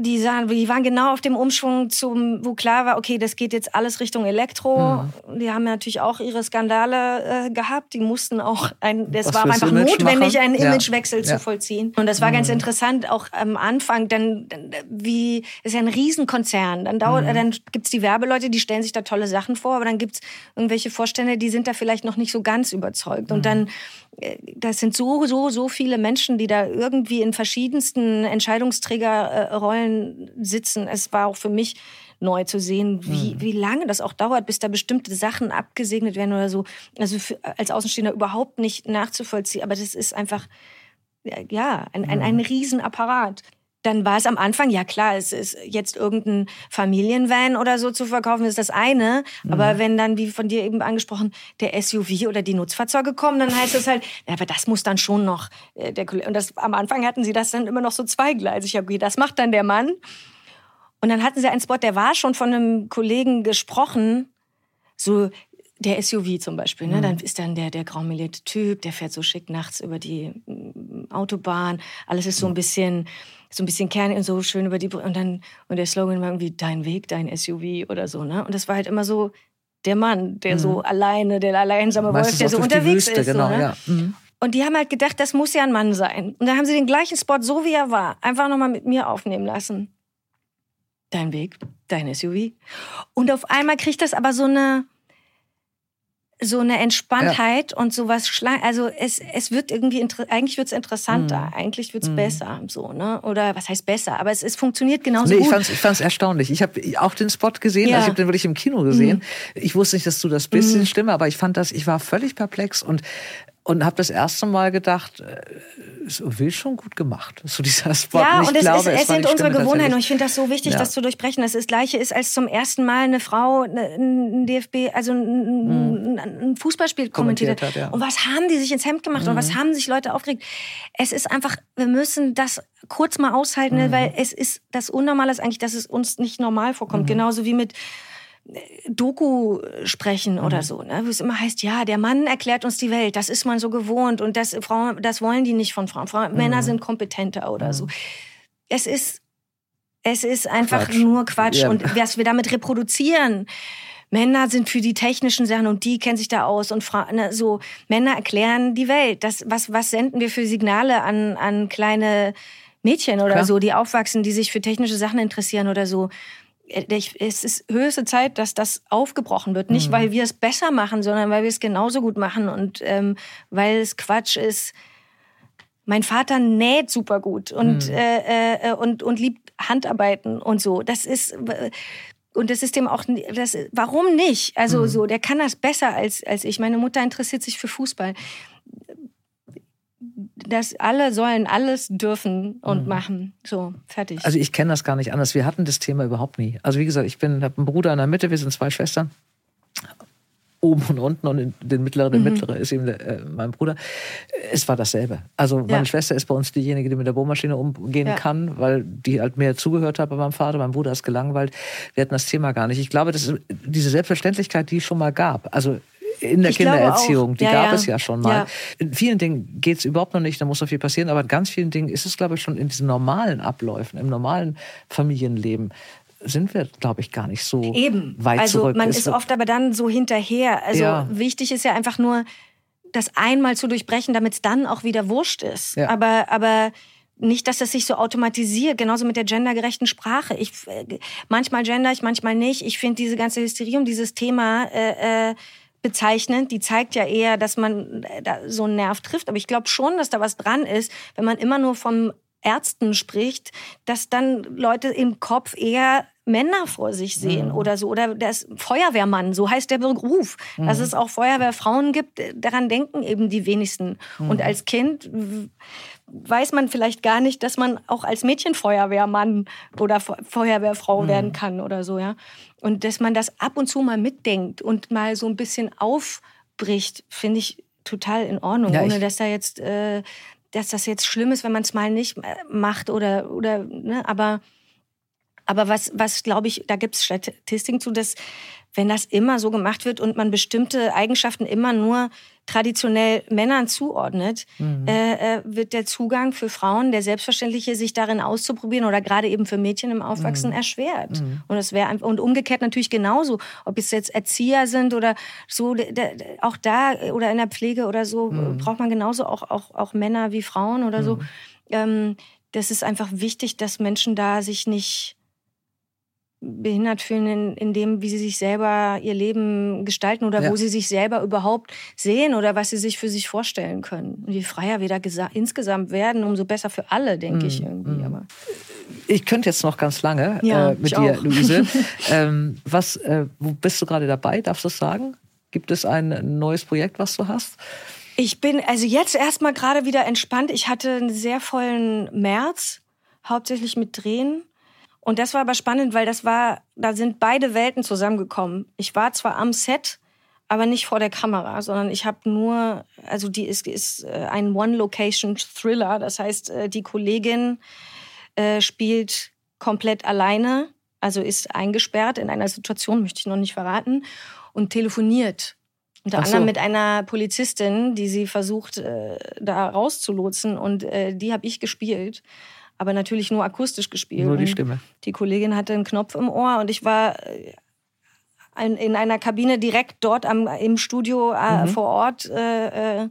die, sahen, die waren genau auf dem Umschwung, zum, wo klar war, okay, das geht jetzt alles Richtung Elektro. Mhm. Die haben natürlich auch ihre Skandale äh, gehabt. Die mussten auch, ein, das Was war einfach Image notwendig, machen? einen Imagewechsel ja. zu vollziehen. Und das war mhm. ganz interessant, auch am Anfang, dann, wie, ist ja ein Riesenkonzern. Dann dauert, mhm. dann gibt's die Werbeleute, die stellen sich da tolle Sachen vor, aber dann gibt's irgendwelche Vorstände, die sind da vielleicht noch nicht so ganz überzeugt. Und mhm. dann das sind so, so, so viele Menschen, die da irgendwie in verschiedensten Entscheidungsträgerrollen sitzen. Es war auch für mich neu zu sehen, wie, mhm. wie lange das auch dauert, bis da bestimmte Sachen abgesegnet werden oder so. Also für, als Außenstehender überhaupt nicht nachzuvollziehen. Aber das ist einfach, ja, ein, ein, ein Riesenapparat dann war es am Anfang, ja klar, es ist jetzt irgendein Familienvan oder so zu verkaufen, ist das eine. Mhm. Aber wenn dann, wie von dir eben angesprochen, der SUV oder die Nutzfahrzeuge kommen, dann heißt es halt, ja, aber das muss dann schon noch, äh, der, und das, am Anfang hatten sie das dann immer noch so zweigleisig. Okay, das macht dann der Mann. Und dann hatten sie einen Spot, der war schon von einem Kollegen gesprochen, so der SUV zum Beispiel, ne? Mhm. dann ist dann der, der graumelierte Typ, der fährt so schick nachts über die mm, Autobahn. Alles ist so ein bisschen, so ein bisschen kernig und so schön über die und dann und der Slogan war irgendwie dein Weg, dein SUV oder so, ne? Und das war halt immer so der Mann, der mhm. so alleine, der alleinsame Wolf, der so unterwegs Wüste, ist. Genau, so, ne? ja. mhm. Und die haben halt gedacht, das muss ja ein Mann sein. Und dann haben sie den gleichen Spot, so wie er war, einfach nochmal mit mir aufnehmen lassen. Dein Weg, dein SUV. Und auf einmal kriegt das aber so eine, so eine Entspanntheit ja. und sowas schlank. Also es, es wird irgendwie eigentlich wird es interessanter, mhm. eigentlich wird es mhm. besser, so ne? Oder was heißt besser? Aber es, es funktioniert genauso nee, gut. Ich fand es erstaunlich. Ich habe auch den Spot gesehen, ja. also ich habe den wirklich im Kino gesehen. Mhm. Ich wusste nicht, dass du das bist, mhm. Stimme, aber ich fand das, ich war völlig perplex und und habe das erste Mal gedacht, äh, will schon gut gemacht. So dieser Spot. Ja, und, und es, glaube, es, es sind unsere Gewohnheiten. Und ich finde das so wichtig, ja. das zu durchbrechen. Dass das Gleiche ist, als zum ersten Mal eine Frau ein DFB, also ein, ein Fußballspiel kommentiert, hat. Ja. Und was haben die sich ins Hemd gemacht mhm. und was mhm. haben sich Leute aufgeregt? Es ist einfach, wir müssen das kurz mal aushalten, mhm. weil es ist das Unnormale ist eigentlich, dass es uns nicht normal vorkommt. Mhm. Genauso wie mit Doku sprechen mhm. oder so, ne? wo es immer heißt, ja, der Mann erklärt uns die Welt, das ist man so gewohnt und das, Frauen, das wollen die nicht von Frauen. Frauen mhm. Männer sind kompetenter oder mhm. so. Es ist, es ist einfach Quatsch. nur Quatsch ja. und was wir damit reproduzieren, Männer sind für die technischen Sachen und die kennen sich da aus und Fra ne, so Männer erklären die Welt. Das, was, was senden wir für Signale an, an kleine Mädchen oder Klar. so, die aufwachsen, die sich für technische Sachen interessieren oder so es ist höchste Zeit, dass das aufgebrochen wird. Nicht, mhm. weil wir es besser machen, sondern weil wir es genauso gut machen und ähm, weil es Quatsch ist. Mein Vater näht super gut und, mhm. äh, äh, und, und liebt Handarbeiten und so. Das ist und das ist dem auch das warum nicht? Also mhm. so, der kann das besser als als ich. Meine Mutter interessiert sich für Fußball dass alle sollen alles dürfen und mhm. machen. So, fertig. Also ich kenne das gar nicht anders. Wir hatten das Thema überhaupt nie. Also wie gesagt, ich bin habe einen Bruder in der Mitte, wir sind zwei Schwestern. Oben und unten und in den mittleren, der mhm. mittlere ist eben der, äh, mein Bruder. Es war dasselbe. Also meine ja. Schwester ist bei uns diejenige, die mit der Bohrmaschine umgehen ja. kann, weil die halt mehr zugehört hat bei meinem Vater. Mein Bruder ist gelangweilt. Wir hatten das Thema gar nicht. Ich glaube, das ist diese Selbstverständlichkeit, die es schon mal gab. Also in der ich Kindererziehung, die ja, gab ja. es ja schon mal. Ja. In vielen Dingen geht es überhaupt noch nicht, da muss noch viel passieren, aber in ganz vielen Dingen ist es, glaube ich, schon in diesen normalen Abläufen, im normalen Familienleben sind wir, glaube ich, gar nicht so Eben. weit also, zurück. Man ist, ist oft aber dann so hinterher. Also wichtig ist ja einfach nur, das einmal zu durchbrechen, damit es dann auch wieder wurscht ist. Aber, aber nicht, dass das sich so automatisiert, genauso mit der gendergerechten Sprache. Ich, äh, manchmal gender ich, manchmal nicht. Ich finde diese ganze Hysterie um dieses Thema äh, äh, bezeichnend. Die zeigt ja eher, dass man äh, da so einen Nerv trifft. Aber ich glaube schon, dass da was dran ist, wenn man immer nur vom Ärzten spricht, dass dann Leute im Kopf eher Männer vor sich sehen mhm. oder so. Oder das Feuerwehrmann, so heißt der Beruf. Mhm. Dass es auch Feuerwehrfrauen gibt, daran denken eben die wenigsten. Mhm. Und als Kind weiß man vielleicht gar nicht, dass man auch als Mädchen Feuerwehrmann oder Feuerwehrfrau mhm. werden kann oder so, ja. Und dass man das ab und zu mal mitdenkt und mal so ein bisschen aufbricht, finde ich total in Ordnung, ja, ohne dass da jetzt, äh, dass das jetzt schlimm ist, wenn man es mal nicht äh, macht oder oder, ne, aber aber was, was glaube ich, da gibt es Statistiken zu, dass wenn das immer so gemacht wird und man bestimmte Eigenschaften immer nur traditionell Männern zuordnet, mhm. äh, äh, wird der Zugang für Frauen, der selbstverständliche, sich darin auszuprobieren oder gerade eben für Mädchen im Aufwachsen mhm. erschwert. Mhm. Und das wäre und umgekehrt natürlich genauso, ob es jetzt Erzieher sind oder so, auch da oder in der Pflege oder so mhm. braucht man genauso auch, auch, auch Männer wie Frauen oder so. Mhm. Ähm, das ist einfach wichtig, dass Menschen da sich nicht behindert fühlen in, in dem, wie sie sich selber ihr Leben gestalten oder ja. wo sie sich selber überhaupt sehen oder was sie sich für sich vorstellen können. Und je freier wir da insgesamt werden, umso besser für alle, denke mm, ich irgendwie. Mm. Aber ich könnte jetzt noch ganz lange ja, äh, mit dir, auch. Luise. [LAUGHS] ähm, was, äh, wo bist du gerade dabei? Darfst du das sagen? Gibt es ein neues Projekt, was du hast? Ich bin also jetzt erstmal gerade wieder entspannt. Ich hatte einen sehr vollen März, hauptsächlich mit Drehen. Und das war aber spannend, weil das war, da sind beide Welten zusammengekommen. Ich war zwar am Set, aber nicht vor der Kamera, sondern ich habe nur, also die ist, ist äh, ein One-Location-Thriller. Das heißt, äh, die Kollegin äh, spielt komplett alleine, also ist eingesperrt in einer Situation, möchte ich noch nicht verraten, und telefoniert. Unter so. anderem mit einer Polizistin, die sie versucht, äh, da rauszulotsen. Und äh, die habe ich gespielt aber natürlich nur akustisch gespielt. Nur die Stimme. Die Kollegin hatte einen Knopf im Ohr und ich war äh, in einer Kabine direkt dort am, im Studio äh, mhm. vor Ort äh, äh,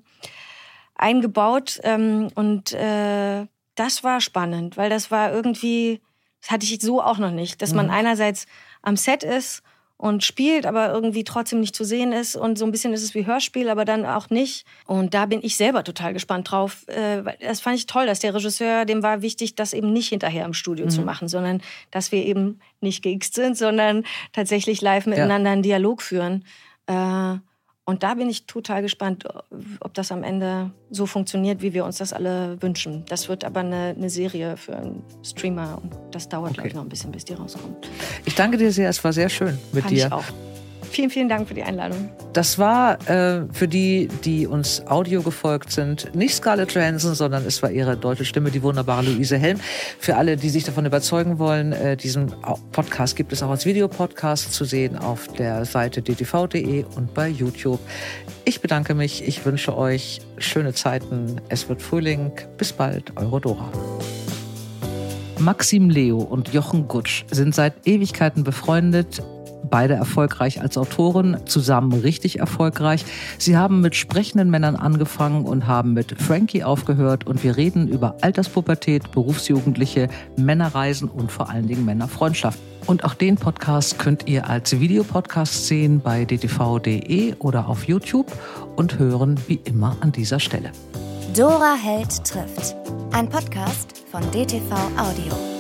eingebaut. Ähm, und äh, das war spannend, weil das war irgendwie, das hatte ich so auch noch nicht, dass mhm. man einerseits am Set ist und spielt, aber irgendwie trotzdem nicht zu sehen ist. Und so ein bisschen ist es wie Hörspiel, aber dann auch nicht. Und da bin ich selber total gespannt drauf. Äh, das fand ich toll, dass der Regisseur, dem war wichtig, das eben nicht hinterher im Studio mhm. zu machen, sondern dass wir eben nicht gext sind, sondern tatsächlich live miteinander ja. einen Dialog führen. Äh, und da bin ich total gespannt, ob das am Ende so funktioniert, wie wir uns das alle wünschen. Das wird aber eine, eine Serie für einen Streamer und das dauert, okay. glaube ich, noch ein bisschen, bis die rauskommt. Ich danke dir sehr, es war sehr schön mit Fand dir. Ich auch. Vielen, vielen Dank für die Einladung. Das war äh, für die, die uns Audio gefolgt sind, nicht Scarlett Johansson, sondern es war ihre deutsche Stimme, die wunderbare Luise Helm. Für alle, die sich davon überzeugen wollen, äh, diesen Podcast gibt es auch als Videopodcast zu sehen auf der Seite dtv.de und bei YouTube. Ich bedanke mich, ich wünsche euch schöne Zeiten. Es wird Frühling. Bis bald, eure Dora. Maxim Leo und Jochen Gutsch sind seit Ewigkeiten befreundet beide erfolgreich als Autoren, zusammen richtig erfolgreich. Sie haben mit sprechenden Männern angefangen und haben mit Frankie aufgehört und wir reden über Alterspubertät, Berufsjugendliche, Männerreisen und vor allen Dingen Männerfreundschaft. Und auch den Podcast könnt ihr als Videopodcast sehen bei dtv.de oder auf YouTube und hören wie immer an dieser Stelle. Dora Held trifft. Ein Podcast von DTV Audio.